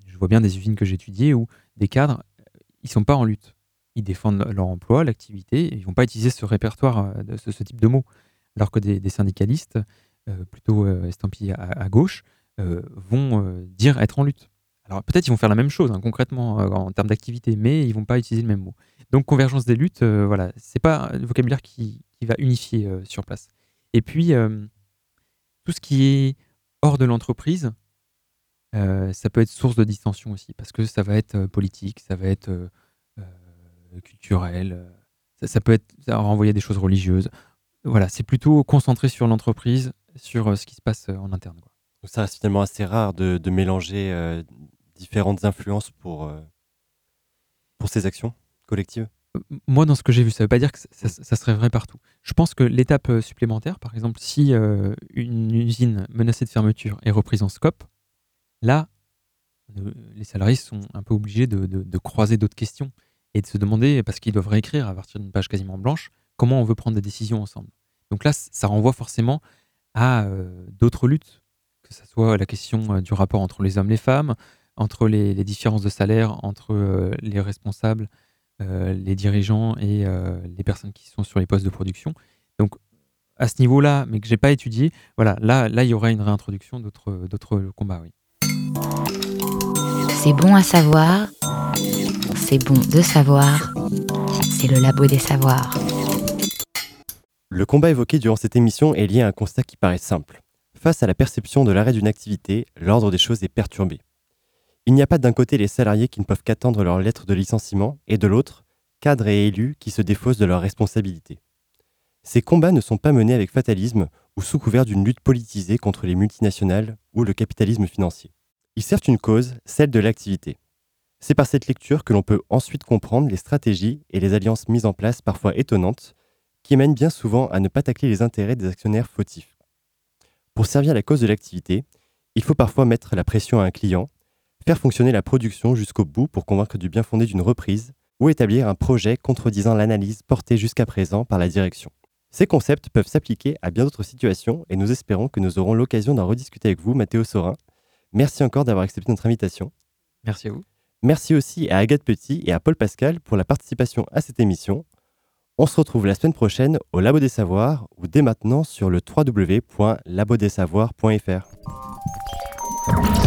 je vois bien des usines que j'ai étudiées où des cadres, ils sont pas en lutte. Ils défendent leur emploi, l'activité, ils vont pas utiliser ce répertoire, ce, type de mots. Alors que des, syndicalistes, plutôt estampillés à, gauche, vont dire être en lutte. Alors peut-être ils vont faire la même chose hein, concrètement euh, en termes d'activité, mais ils vont pas utiliser le même mot. Donc convergence des luttes, euh, voilà, c'est pas le vocabulaire qui, qui va unifier euh, sur place. Et puis euh, tout ce qui est hors de l'entreprise, ça peut être source de distension aussi, parce que ça va être politique, ça va être culturel, ça, peut être ça renvoyer des choses religieuses. Voilà, c'est plutôt concentré sur l'entreprise, sur ce qui se passe en interne. Donc ça reste finalement assez rare de, mélanger différentes influences pour, euh, pour ces actions collectives? Moi, dans ce que j'ai vu, ça ne veut pas dire que ça, serait vrai partout. Je pense que l'étape euh, supplémentaire, par exemple, si euh, une usine menacée de fermeture est reprise en scope, là, les salariés sont un peu obligés de, croiser d'autres questions et de se demander, parce qu'ils doivent réécrire à partir d'une page quasiment blanche, comment on veut prendre des décisions ensemble. Donc là, ça renvoie forcément à d'autres luttes, que ce soit la question du rapport entre les hommes et les femmes, entre les, les différences de salaire entre euh, les responsables euh, les dirigeants et euh, les personnes qui sont sur les postes de production. Donc, à ce niveau-là, mais que j'ai pas étudié, voilà, là, là, il y aurait une réintroduction d'autres, d'autres combats, oui. C'est bon à savoir, c'est bon de savoir, c'est le labo des savoirs. Le combat évoqué durant cette émission est lié à un constat qui paraît simple. Face à la perception de l'arrêt d'une activité, l'ordre des choses est perturbé. Il n'y a pas d'un côté les salariés qui ne peuvent qu'attendre leur lettre de licenciement et de l'autre, cadres et élus qui se défaussent de leurs responsabilités. Ces combats ne sont pas menés avec fatalisme ou sous couvert d'une lutte politisée contre les multinationales ou le capitalisme financier. Ils servent une cause, celle de l'activité. C'est par cette lecture que l'on peut ensuite comprendre les stratégies et les alliances mises en place parfois étonnantes qui mènent bien souvent à ne pas tacler les intérêts des actionnaires fautifs. Pour servir la cause de l'activité, il faut parfois mettre la pression à un client, faire fonctionner la production jusqu'au bout pour convaincre du bien fondé d'une reprise, ou établir un projet contredisant l'analyse portée jusqu'à présent par la direction. Ces concepts peuvent s'appliquer à bien d'autres situations et nous espérons que nous aurons l'occasion d'en rediscuter avec vous, Mathéo Sorin. Merci encore d'avoir accepté notre invitation. Merci à vous. Merci aussi à Agathe Petit et à Paul Pascal pour la participation à cette émission. On se retrouve la semaine prochaine au Labo des Savoirs ou dès maintenant sur le www.labodessavoirs.fr.